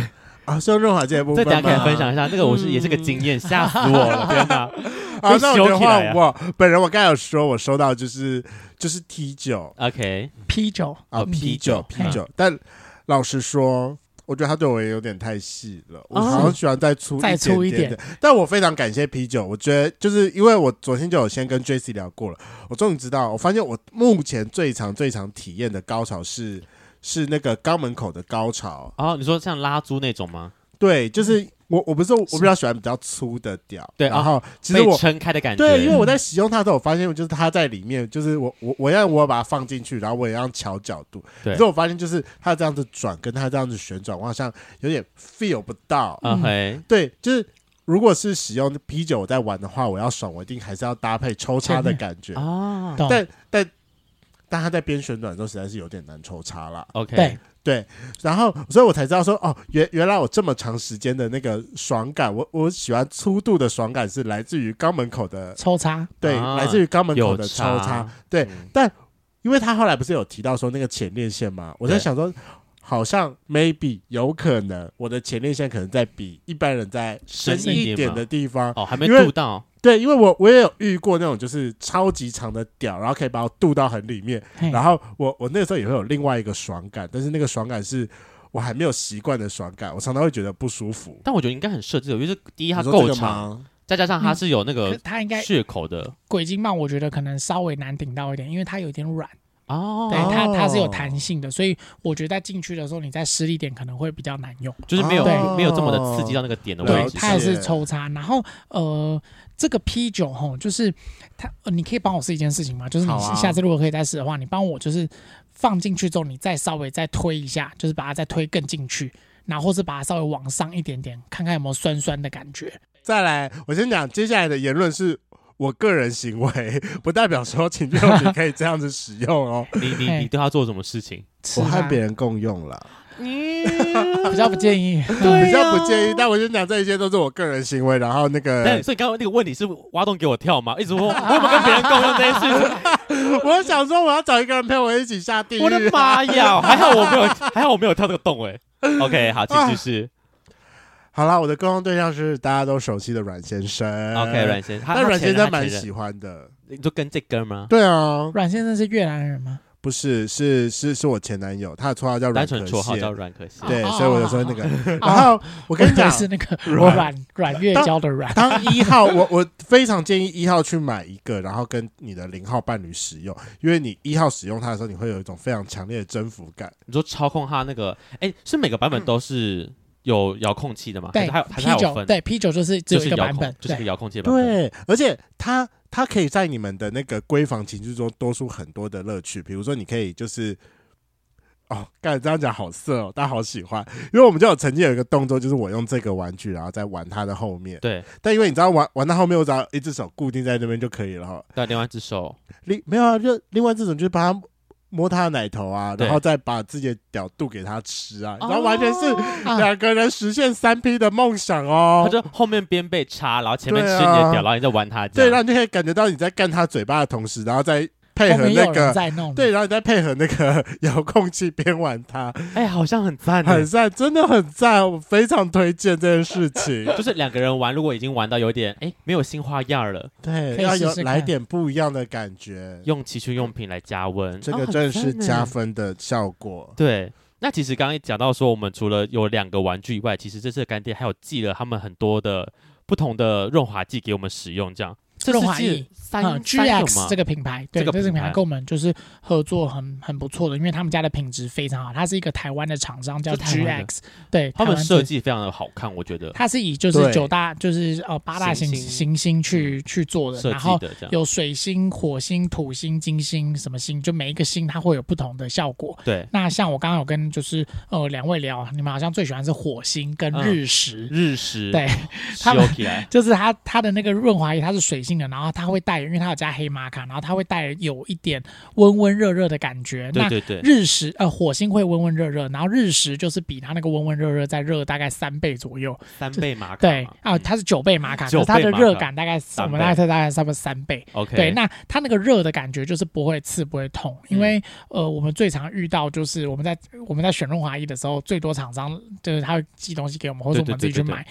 啊，是用润滑剂的部分。这大家可以分享一下，那个我是也是个经验，吓死我了，天哪！(laughs) 啊，那我的话，我。本人我刚才有说，我收到就是就是 T 九，OK。啤酒。啊啤酒啤酒，但老实说，我觉得他对我也有点太细了，我好像喜欢再粗再粗一点。但我非常感谢啤酒，我觉得就是因为我昨天就有先跟 Jessie 聊过了，我终于知道，我发现我目前最长最长体验的高潮是是那个肛门口的高潮。哦，你说像拉猪那种吗？对，就是。我我不是我比较喜欢比较粗的屌，对，然后其实我撑开的感觉，对，因为我在使用它的时候，我发现就是它在里面，就是我我我要我把它放进去，然后我也要调角度，对，可是我发现就是它这样子转，跟它这样子旋转，我好像有点 feel 不到，嗯，对，就是如果是使用啤酒我在玩的话，我要爽，我一定还是要搭配抽插的感觉啊，但但但他在边旋转的时候实在是有点难抽插了，OK，对。对，然后所以我才知道说哦，原原来我这么长时间的那个爽感，我我喜欢粗度的爽感是来自于肛门口的抽插，对，啊、来自于肛门口的抽插，差对。嗯、但因为他后来不是有提到说那个前列腺嘛，我在想说，好像 maybe 有可能我的前列腺可能在比一般人在深一点的地方，哦，还没度到。对，因为我我也有遇过那种就是超级长的屌，然后可以把我渡到很里面，然后我我那个时候也会有另外一个爽感，但是那个爽感是我还没有习惯的爽感，我常常会觉得不舒服。但我觉得应该很设置，因为是第一它够长，再加上它是有那个它应该血口的鬼精棒，我觉得可能稍微难顶到一点，因为它有点软。哦，对，它它是有弹性的，所以我觉得在进去的时候，你在施力点可能会比较难用，就是没有对没有这么的刺激到那个点的位置。它也是抽插。然后呃，这个 P 九吼，就是它，呃，你可以帮我试一件事情吗？就是你下次如果可以再试的话，你帮我就是放进去之后，你再稍微再推一下，就是把它再推更进去，然后或是把它稍微往上一点点，看看有没有酸酸的感觉。再来，我先讲接下来的言论是。我个人行为 (laughs) 不代表说情趣用品可以这样子使用哦。(laughs) 你你你对他做什么事情？我和别人共用了。嗯，(laughs) 比较不建议，比较不建议。但我先讲这一些都是我个人行为。然后那个，所以刚刚那个问题是挖洞给我跳吗？一直问我有没有跟别人共用这件事情。我想说我要找一个人陪我一起下地狱。我的妈呀！还好我没有，还好我没有跳这个洞哎。OK，好，继续是。好啦，我的沟通对象是大家都熟悉的阮先生。OK，阮先生，但阮先生蛮喜欢的。你就跟这哥吗？对啊，阮先生是越南人吗？不是，是是是我前男友，他的绰号叫阮可绰号叫阮可谢。对，所以我就说那个。(laughs) 然后我跟你讲，是那个阮阮月娇的阮。当一号，我我非常建议一号去买一个，然后跟你的零号伴侣使用，因为你一号使用它的时候，你会有一种非常强烈的征服感。你说操控它那个，哎，是每个版本都是。有遥控器的吗？对，还有 P 九，对 P 九就是只有一个版本，就是个遥控器版本。对，而且它它可以在你们的那个闺房情趣中多出很多的乐趣，比如说你可以就是哦，刚才这样讲好色哦，大家好喜欢，因为我们就有曾经有一个动作，就是我用这个玩具，然后再玩它的后面。对，但因为你知道玩玩到后面，我只要一只手固定在那边就可以了哈。对，另外一只手，另没有啊，就另外这种就是把它。摸他的奶头啊，然后再把自己的屌度给他吃啊，然后完全是两个人实现三 P 的梦想哦。他就后面边被插，然后前面吃你的屌，然后你在玩他。对，然后你就可以感觉到你在干他嘴巴的同时，然后再配合那个，对，然后你再配合那个 (laughs) 遥控器边玩它。哎，好像很赞，很赞，真的很赞，我非常推荐这件事情。(laughs) 就是两个人玩，如果已经玩到有点哎没有新花样了，对，要有来点不一样的感觉，用情趣用品来加温，这个真的是加分的效果。对，那其实刚刚讲到说，我们除了有两个玩具以外，其实这次干爹还有寄了他们很多的不同的润滑剂给我们使用，这样。润滑液，嗯，GX 这个品牌，对，这个品牌。跟我们就是合作很很不错的，因为他们家的品质非常好，它是一个台湾的厂商叫 GX，对，他们设计非常的好看，我觉得。它是以就是九大就是呃八大行行星去去做的，然后有水星、火星、土星、金星什么星，就每一个星它会有不同的效果。对，那像我刚刚有跟就是呃两位聊，你们好像最喜欢是火星跟日食，日食，对，它们 (laughs) 就是它它的那个润滑液，它是水星。然后它会带，因为它有加黑玛卡，然后它会带有一点温温热热的感觉。对对对。那日食呃火星会温温热热，然后日食就是比它那个温温热热再热大概三倍左右。三倍玛卡。对啊，它是九倍玛卡，可是它的热感大概我们大概大概差不多三倍。OK。对，那它那个热的感觉就是不会刺不会痛，因为呃我们最常遇到就是我们在我们在选润滑液的时候，最多厂商就是他会寄东西给我们，或者我们自己去买。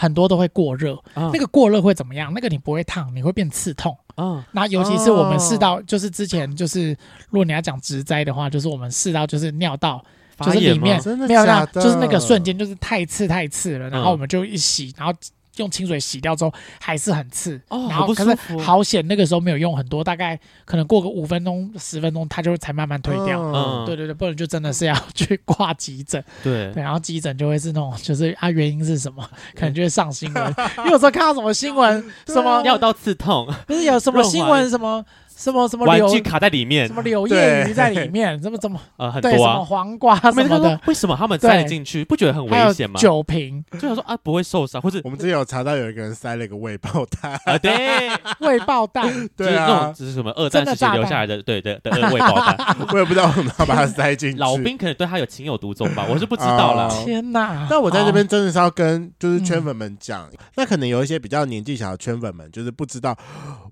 很多都会过热，嗯、那个过热会怎么样？那个你不会烫，你会变刺痛。嗯，那尤其是我们试到，就是之前就是，如果你要讲直栽的话，就是我们试到就是尿道，就是里面没有那，就是那个瞬间就是太刺太刺了，然后我们就一洗，然后。用清水洗掉之后还是很刺，哦、然后可是好险那个时候没有用很多，大概可能过个五分钟十分钟，它就会才慢慢退掉。嗯，对对对，不然就真的是要去挂急诊。对对，然后急诊就会是那种，就是啊原因是什么，(laughs) 可能就会上新闻。因为有时候看到什么新闻，(laughs) 什么尿道刺痛，不是有什么 (laughs) 新闻什么。什么什么玩具卡在里面，什么柳叶鱼在里面，(laughs) 怎么怎么呃很多啊，什么黄瓜什么的，为什么他们塞得进去？不觉得很危险吗？酒瓶，就想说啊不会受伤，或者我们之前有查到有一个人塞了一个未爆弹。啊，对，(laughs) 未爆弹，对啊，这是什么二战时期留下来的，对对的未爆弹，(laughs) 我也不知道为什么要把它塞进去。老兵可能对他有情有独钟吧，我是不知道了。天哪！但我在这边真的是要跟就是圈粉们讲，那可能有一些比较年纪小的圈粉们，就是不知道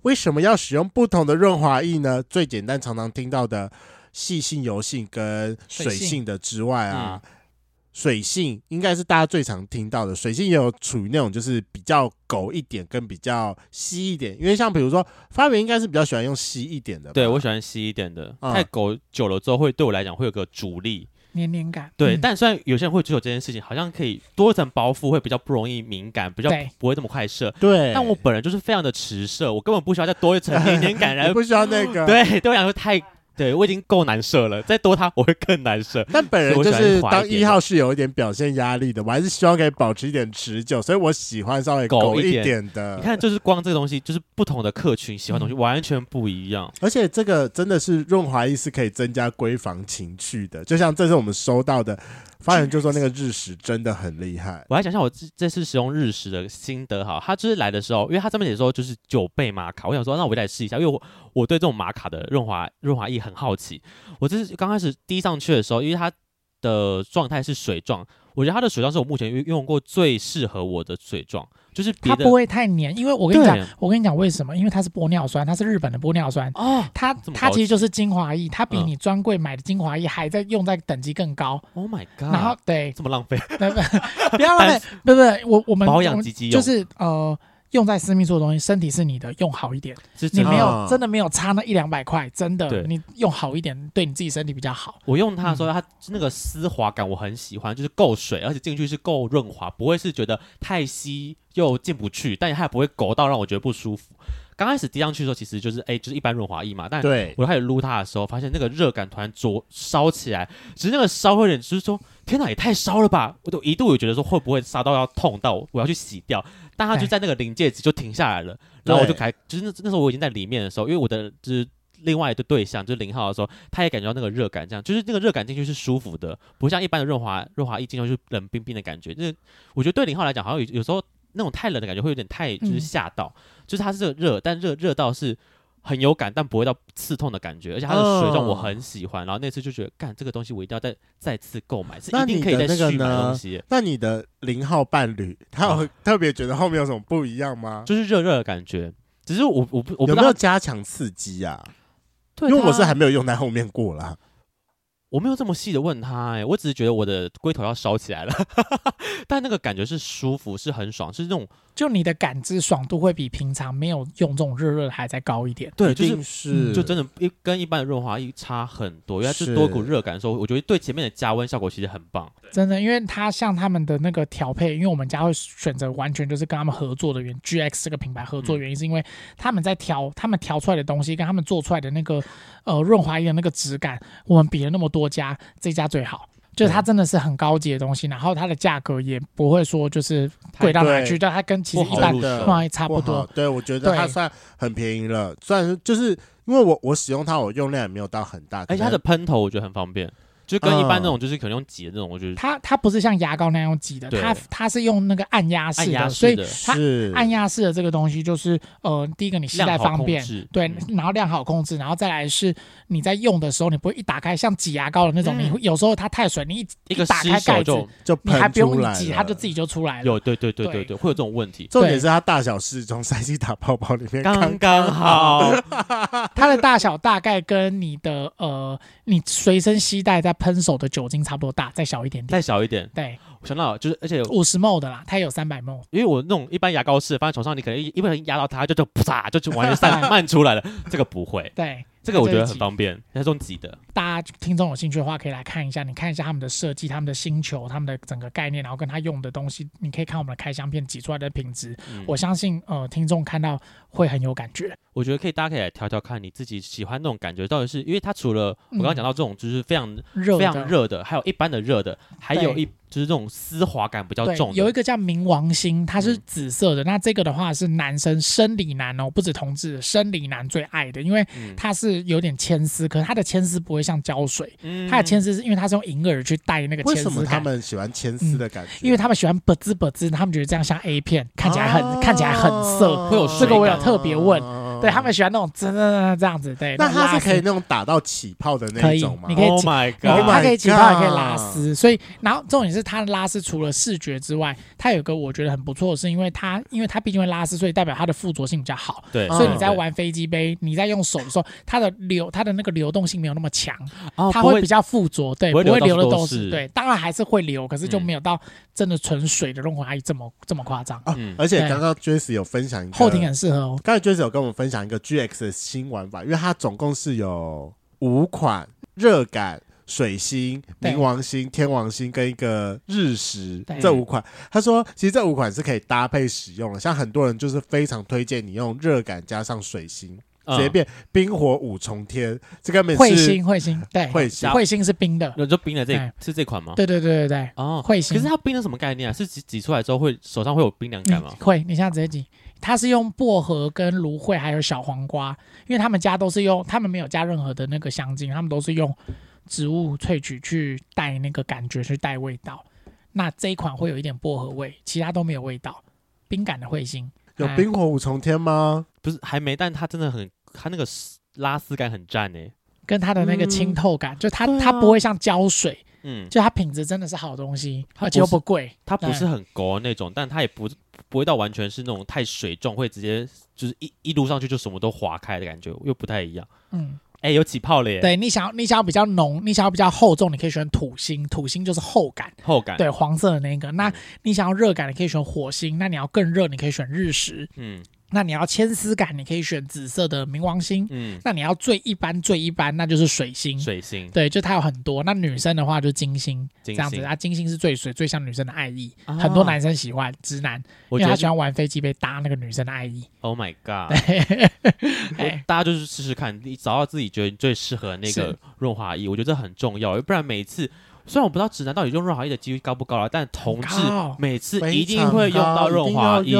为什么要使用不同的润滑液呢？最简单常常听到的细性、油性跟水性的之外啊，水性应该是大家最常听到的，水性也有处于那种就是比较狗一点跟比较稀一点，因为像比如说发源应该是比较喜欢用稀一点的，对我喜欢稀一点的，嗯、太狗久了之后会对我来讲会有个阻力。黏黏感，对，嗯、但虽然有些人会追求这件事情，好像可以多一层包覆，会比较不容易敏感，比较不会这么快射。对，但我本人就是非常的迟射，我根本不需要再多一层 (laughs) 黏黏感，然后不需要那个，对，对我来说太。对，我已经够难射了，再多他我会更难射。但本人就是当一号是有一点表现压力的，我还是希望可以保持一点持久，所以我喜欢稍微狗一点的。你看，就是光这个东西，就是不同的客群喜欢的东西、嗯、完全不一样。而且这个真的是润滑液是可以增加闺房情趣的，就像这次我们收到的。发言就说那个日食真的很厉害。我来讲一下我这这次使用日食的心得哈，他就是来的时候，因为他上面写说就是九倍玛卡，我想说那我来试一下，因为我我对这种玛卡的润滑润滑液很好奇。我就是刚开始滴上去的时候，因为它的状态是水状，我觉得它的水状是我目前用用过最适合我的水状。就是它不会太黏，因为我跟你讲，我跟你讲为什么？因为它是玻尿酸，它是日本的玻尿酸哦，它它其实就是精华液，它比你专柜买的精华液还在用在等级更高。Oh my god！然后对，这么浪费，不要浪费，(laughs) 不不，我我们保养就是呃。用在私密处的东西，身体是你的，用好一点。你没有真的没有差那一两百块，真的，你用好一点，对你自己身体比较好。我用它的时候，它那个丝滑感我很喜欢，就是够水，而且进去是够润滑，不会是觉得太稀又进不去，但它也不会勾到让我觉得不舒服。刚开始滴上去的时候，其实就是哎，就是一般润滑液嘛。但我开始撸它的时候，发现那个热感突然灼烧起来，其实那个烧会有点，就是说天哪，也太烧了吧！我都一度有觉得说会不会烧到要痛到我要去洗掉。但它就在那个临界值就停下来了，然后我就开，就是那那时候我已经在里面的时候，因为我的就是另外一个对象就是零号的时候，他也感觉到那个热感，这样就是那个热感进去是舒服的，不像一般的润滑润滑液进去就是冷冰冰的感觉。就是我觉得对零号来讲，好像有有时候那种太冷的感觉会有点太就是吓到，嗯、就是它是这个热，但热热到是。很有感，但不会到刺痛的感觉，而且它的水状我很喜欢。哦、然后那次就觉得，干这个东西我一定要再再次购买，是一定可以再续买的东西。那你的零号伴侣，他有特别觉得后面有什么不一样吗？就是热热的感觉，只是我我不我没有加强刺激啊？对，因为我是还没有用在后面过啦。我没有这么细的问他、欸，哎，我只是觉得我的龟头要烧起来了，(laughs) 但那个感觉是舒服，是很爽，是那种。就你的感知爽度会比平常没有用这种热热的还再高一点，对，就是是、嗯，就真的一跟一般的润滑液差很多，因为它是多股热感的时候，我觉得对前面的加温效果其实很棒。真的，因为它像他们的那个调配，因为我们家会选择完全就是跟他们合作的原，GX 这个品牌合作的原因是因为他们在调，他们调出来的东西跟他们做出来的那个呃润滑液的那个质感，我们比了那么多家，这家最好。就是它真的是很高级的东西，然后它的价格也不会说就是贵到哪去，但它跟其实一般的润滑液差不多。对，我觉得它算很便宜了，算是就是因为我我使用它，我用量也没有到很大，而且它的喷头我觉得很方便。就跟一般那种，就是可能用挤的那种，我觉得它它不是像牙膏那样挤的，它它是用那个按压式的，所以它按压式的这个东西就是呃，第一个你携带方便，对，然后量好控制，然后再来是你在用的时候，你不会一打开像挤牙膏的那种，你有时候它太水，你一一打开盖子就你还不用挤，它就自己就出来了。有对对对对对，会有这种问题。重点是它大小适中，塞进打泡泡里面刚刚好。(laughs) 它的大小大概跟你的呃，你随身携带在喷手的酒精。差不多大，再小一点点，再小一点。对，我想到就是，而且有五十 ml 的啦，它也有三百 ml。因为我那种一般牙膏是放在床上，你可能一一不小心压到它，就就啪就就完全散 (laughs) 漫出来了。这个不会。对。这个我觉得很方便，它是这种挤的。大家听众有兴趣的话，可以来看一下。你看一下他们的设计、他们的星球、他们的整个概念，然后跟他用的东西，你可以看我们的开箱片挤出来的品质。嗯、我相信，呃，听众看到会很有感觉。我觉得可以，大家可以来挑挑看，你自己喜欢那种感觉到底是，因为它除了我刚刚讲到这种，就是非常热、嗯、非常热的，还有一般的热的，还有一。就是这种丝滑感比较重，有一个叫冥王星，它是紫色的。嗯、那这个的话是男生生理男哦，不止同志，生理男最爱的，因为它是有点牵丝，可是它的牵丝不会像胶水，嗯、它的牵丝是因为它是用银耳去带那个牵丝。为什么他们喜欢牵丝的感觉？嗯？因为他们喜欢啵滋啵滋，他们觉得这样像 A 片，看起来很、啊、看起来很色。会有这个我有特别问。哦、对他们喜欢那种真的这样子。对，那它是可以那种打到起泡的那种吗？你可以，Oh my God，它可以起泡也可以拉丝。所以，然后重点是它的拉丝除了视觉之外，它有个我觉得很不错的是，因为它因为它毕竟会拉丝，所以代表它的附着性比较好。对，所以你在玩飞机杯，你在用手的时候，它的流它的那个流动性没有那么强，它会比较附着，对，不会流的都是对，当然还是会流，可是就没有到真的纯水的润滑液这么这么夸张。而且刚刚 Jesse 有分享后庭很适合哦。刚才 Jesse 有跟我们分享一个 GX 的新玩法，因为它总共是有五款热感、水星、冥王星、天王星跟一个日食这五款。他说，其实这五款是可以搭配使用的，像很多人就是非常推荐你用热感加上水星。直接变冰火五重天，这个是彗星，彗星对，彗星，彗星是冰的，那就冰的这是这款吗？对对对对对，哦，彗星。可是它冰的什么概念啊？是挤挤出来之后会手上会有冰凉感吗？会，你现在直接挤。它是用薄荷跟芦荟还有小黄瓜，因为他们家都是用，他们没有加任何的那个香精，他们都是用植物萃取去带那个感觉，去带味道。那这一款会有一点薄荷味，其他都没有味道。冰感的彗星有冰火五重天吗？不是，还没，但它真的很。它那个拉丝感很赞诶，跟它的那个清透感，嗯、就它、啊、它不会像胶水，嗯，就它品质真的是好东西，而且又不贵，它不是很勾那种，但它也不不会到完全是那种太水重，会直接就是一一撸上去就什么都划开的感觉，又不太一样，嗯，哎、欸，有起泡了耶，对，你想要你想要比较浓，你想要比较厚重，你可以选土星，土星就是厚感，厚感，对，黄色的那个，那你想要热感，你可以选火星，那你要更热，你可以选日食，嗯。那你要牵丝感，你可以选紫色的冥王星。嗯，那你要最一般最一般，那就是水星。水星，对，就它有很多。那女生的话就是金星，这样子。啊，金星是最水，最像女生的爱意，很多男生喜欢，直男，因为他喜欢玩飞机杯搭那个女生的爱意。Oh my god！(laughs) 大家就是试试看，你找到自己觉得最适合那个润滑液，我觉得这很重要。不然每次，虽然我不知道直男到底用润滑液的几率高不高了，但同志每次一定会用到润滑液，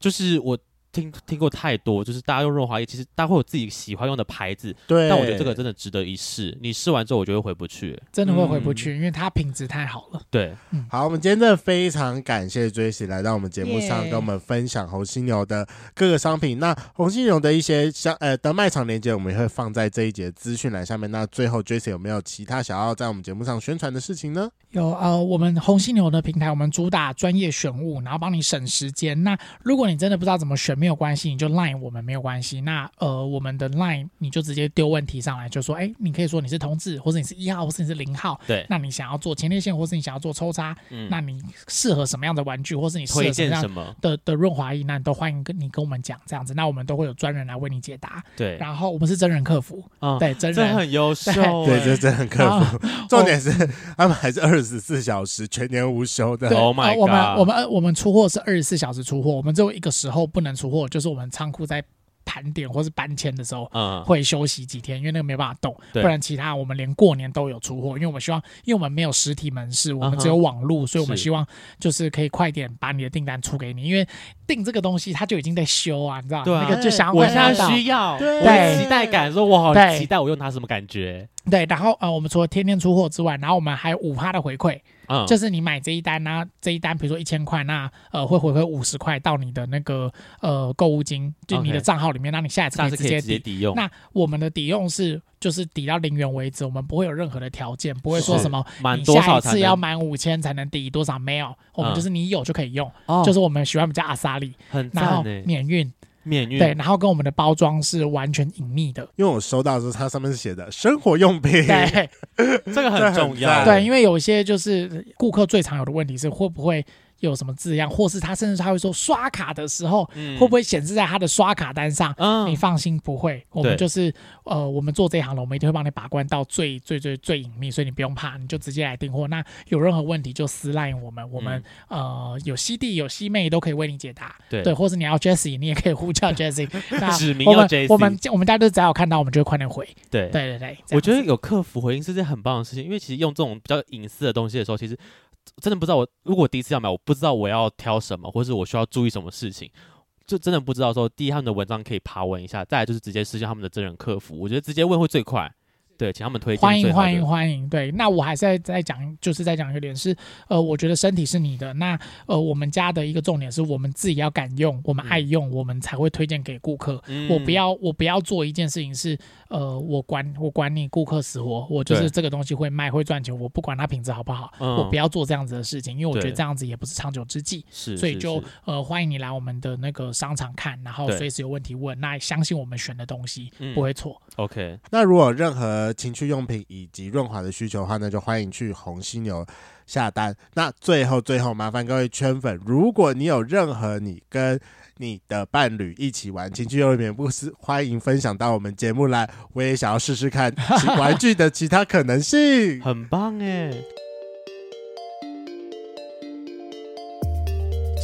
就是我。听听过太多，就是大家用润滑液，其实大家会有自己喜欢用的牌子。对，但我觉得这个真的值得一试。你试完之后，我觉得回不去，真的会回不去，嗯、因为它品质太好了。对，嗯、好，我们今天真的非常感谢 Jessie 来到我们节目上，跟我们分享红犀牛的各个商品。那红犀牛的一些像呃的卖场链接，我们也会放在这一节资讯栏下面。那最后 Jessie 有没有其他想要在我们节目上宣传的事情呢？有呃，我们红犀牛的平台，我们主打专业选物，然后帮你省时间。那如果你真的不知道怎么选，没有关系，你就 Line 我们没有关系。那呃，我们的 Line 你就直接丢问题上来，就说，哎，你可以说你是同志，或者你是一号，或是你是零号。对。那你想要做前列腺，或是你想要做抽插，嗯，那你适合什么样的玩具，或是你适合什么样的的润滑液，那你都欢迎跟你跟我们讲这样子。那我们都会有专人来为你解答。对。然后我们是真人客服，嗯，对，真人很优秀，对，这真人客服。重点是他们还是二十四小时。全年无休的。Oh my God！我们我们我们出货是二十四小时出货，我们只有一个时候不能出货，就是我们仓库在盘点或是搬迁的时候，嗯，会休息几天，因为那个没办法动。不然其他我们连过年都有出货，因为我们希望，因为我们没有实体门市，我们只有网络，所以我们希望就是可以快点把你的订单出给你，因为订这个东西它就已经在修啊，你知道吗？那个就想要我现在需要，对，期待感，说我好期待我用它什么感觉？对，然后呃，我们除了天天出货之外，然后我们还有五趴的回馈。嗯，就是你买这一单呢，这一单比如说一千块，那呃会回馈五十块到你的那个呃购物金，就你的账号里面，那你下一次可以直接抵，抵用。那我们的抵用是就是抵到零元为止，我们不会有任何的条件，不会说什么你下一次要满五千才能抵多少，没有，我们就是你有就可以用，就是我们喜欢比较阿萨利，然后免运。免运。对，然后跟我们的包装是完全隐秘的，因为我收到的时候，它上面是写的生活用品，对，(laughs) 这个很重要，对，因为有些就是顾客最常有的问题是会不会。有什么字样，或是他甚至他会说刷卡的时候，会不会显示在他的刷卡单上？你放心，不会。我们就是呃，我们做这一行的，我们一定会帮你把关到最最最最隐秘，所以你不用怕，你就直接来订货。那有任何问题就私赖我们，我们呃有西弟有西妹都可以为你解答。对，或是你要 Jessie，你也可以呼叫 (laughs) Jessie。指名要 Jessie。我们我们大家都只要有看到，我们就会快点回。对对对对，我觉得有客服回应是件很棒的事情，因为其实用这种比较隐私的东西的时候，其实。真的不知道我，如果第一次要买，我不知道我要挑什么，或是我需要注意什么事情，就真的不知道说，第一他们的文章可以爬文一下，再来就是直接私信他们的真人客服，我觉得直接问会最快。对，请他们推荐。欢迎欢迎欢迎。对，那我还是在在讲，就是在讲一个点是，呃，我觉得身体是你的。那呃，我们家的一个重点是我们自己要敢用，我们爱用，嗯、我们才会推荐给顾客。嗯、我不要我不要做一件事情是，呃，我管我管你顾客死活，我就是这个东西会卖会赚钱，我不管它品质好不好，嗯、我不要做这样子的事情，因为我觉得这样子也不是长久之计。是，所以就呃欢迎你来我们的那个商场看，然后随时有问题问。那相信我们选的东西不会错。嗯、OK，那如果任何情趣用品以及润滑的需求的话，那就欢迎去红犀牛下单。那最后最后，麻烦各位圈粉，如果你有任何你跟你的伴侣一起玩情趣用品不是，欢迎分享到我们节目来，我也想要试试看玩具的其他可能性。很棒哎！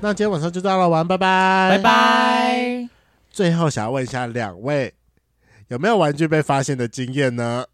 那今天晚上就到了，玩，拜拜，拜拜。最后想要问一下两位，有没有玩具被发现的经验呢？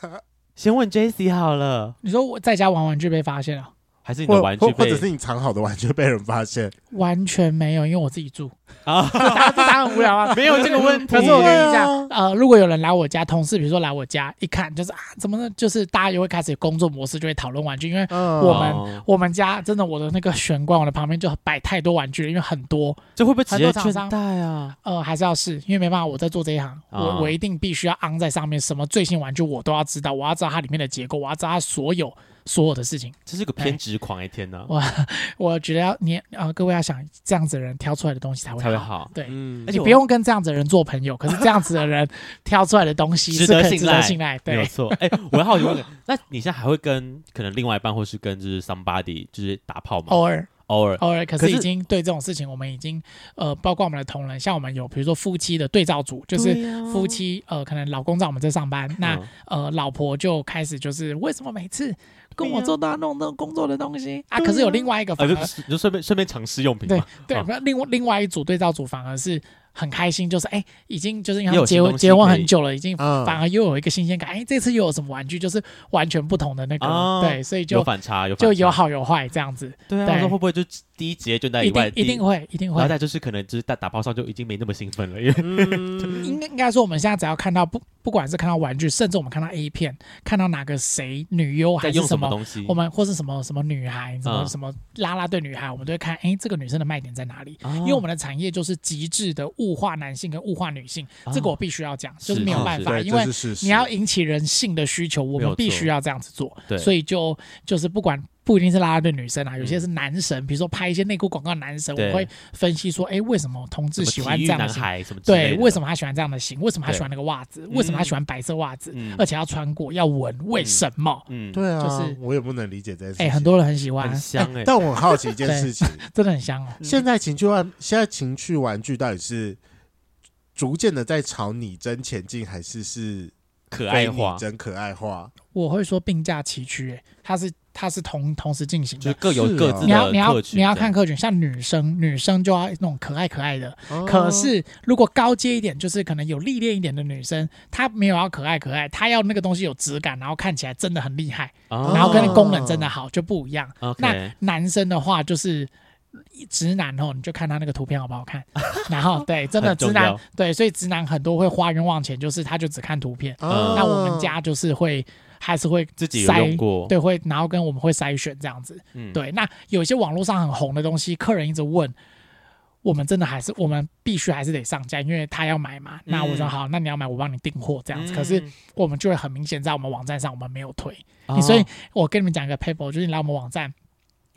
(laughs) 先问 JC 好了。你说我在家玩玩具被发现了？还是你的玩具，或者是你藏好的玩具被人发现？完全没有，因为我自己住 (laughs) 啊。这答这答案很无聊啊，(laughs) 没有这个问题。可是我跟你讲，呃，如果有人来我家，同事比如说来我家一看，就是啊，怎么呢？就是大家就会开始工作模式，就会讨论玩具。因为我们我们家真的，我的那个玄关，我的旁边就摆太多玩具了，因为很多。这会不会直接倦怠啊？呃，还是要试，因为没办法，我在做这一行，我我一定必须要昂在上面，什么最新玩具我都要知道，我要知道它里面的结构，我要知道它所有。所有的事情，这是个偏执狂！哎天哪，我 (laughs) 我觉得要你啊、呃，各位要想这样子的人挑出来的东西才会好，才会好。对，嗯、而且不用跟这样子的人做朋友。可是这样子的人挑出来的东西是可以值得信赖，(laughs) 对，没有错。哎、欸，我要好奇问，(laughs) 那你现在还会跟可能另外一半，或是跟就是 somebody 就是打炮吗？偶尔。偶尔，偶尔，可是已经对这种事情，我们已经呃，包括我们的同仁，像我们有比如说夫妻的对照组，就是夫妻呃，可能老公在我们这上班，那呃，老婆就开始就是为什么每次跟我做都要弄那种工作的东西啊？可是有另外一个反而，就顺便顺便尝试用品，对对，另外另外一组对照组反而是。很开心，就是哎、欸，已经就是因为结婚结婚很久了，已经反而又有一个新鲜感。哎、欸，这次又有什么玩具，就是完全不同的那个，哦、对，所以就有反差，有就有好有坏这样子。对啊，对，会不会就第一节就在以外？一定一定会，一定会。然后再就是可能就是在打包上就已经没那么兴奋了，因为、嗯、应该应该说我们现在只要看到不不管是看到玩具，甚至我们看到 A 片，看到哪个谁女优还是什么，我们或是什么什么女孩，什么什么啦啦队女孩，我们都会看，哎、欸，这个女生的卖点在哪里？哦、因为我们的产业就是极致的物化男性跟。物化女性，这个我必须要讲，哦、就是没有办法，因为你要引起人性的需求，我们必须要这样子做。所以就就是不管不一定是拉拉队女生啊，有些是男神，嗯、比如说拍一些内裤广告，男神，我会分析说，哎，为什么同志喜欢这样的型？对，为什么他喜欢这样的型？为什么他喜欢那个袜子？为什么他喜欢白色袜子？嗯、而且要穿过，要闻？为什么？嗯，对啊，就是我也不能理解这件事。哎，很多人很喜欢，很香哎、(laughs) 欸。但我很好奇一件事情，(laughs) 真的很香哦。(laughs) 现在情趣玩，现在情趣玩具到底是？逐渐的在朝拟真前进，还是是可爱化？真可爱化，我会说并驾齐驱。哎，它是它是同同时进行的，就各有各自的。你要你要你要看客群，像女生女生就要那种可爱可爱的。哦、可是如果高阶一点，就是可能有历练一点的女生，她没有要可爱可爱，她要那个东西有质感，然后看起来真的很厉害，哦、然后跟功能真的好就不一样。哦、那男生的话就是。直男哦，你就看他那个图片好不好看，然后对，真的直男对，所以直男很多会花冤枉钱，就是他就只看图片。嗯、那我们家就是会还是会自己筛过，对，会然后跟我们会筛选这样子。嗯、对，那有一些网络上很红的东西，客人一直问，我们真的还是我们必须还是得上架，因为他要买嘛。嗯、那我说好，那你要买，我帮你订货这样子。嗯、可是我们就会很明显在我们网站上我们没有推，哦、所以我跟你们讲一个 paper，就是你来我们网站。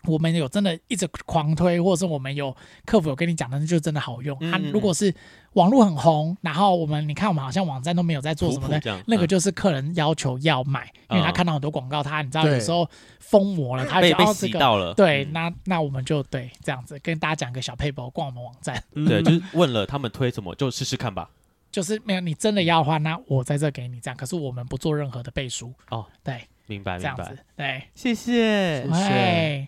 我们有真的一直狂推，或者是我们有客服有跟你讲的，那就真的好用。它如果是网络很红，然后我们你看我们好像网站都没有在做什么的，那个就是客人要求要买，因为他看到很多广告，他你知道有时候疯魔了，他就要这个。对，那那我们就对这样子跟大家讲个小撇步，逛我们网站。(laughs) 对，就是问了他们推什么，就试试看吧。就是没有你真的要的话，那我在这给你这样。可是我们不做任何的背书。哦，对。明白明白，对，谢谢，谢谢。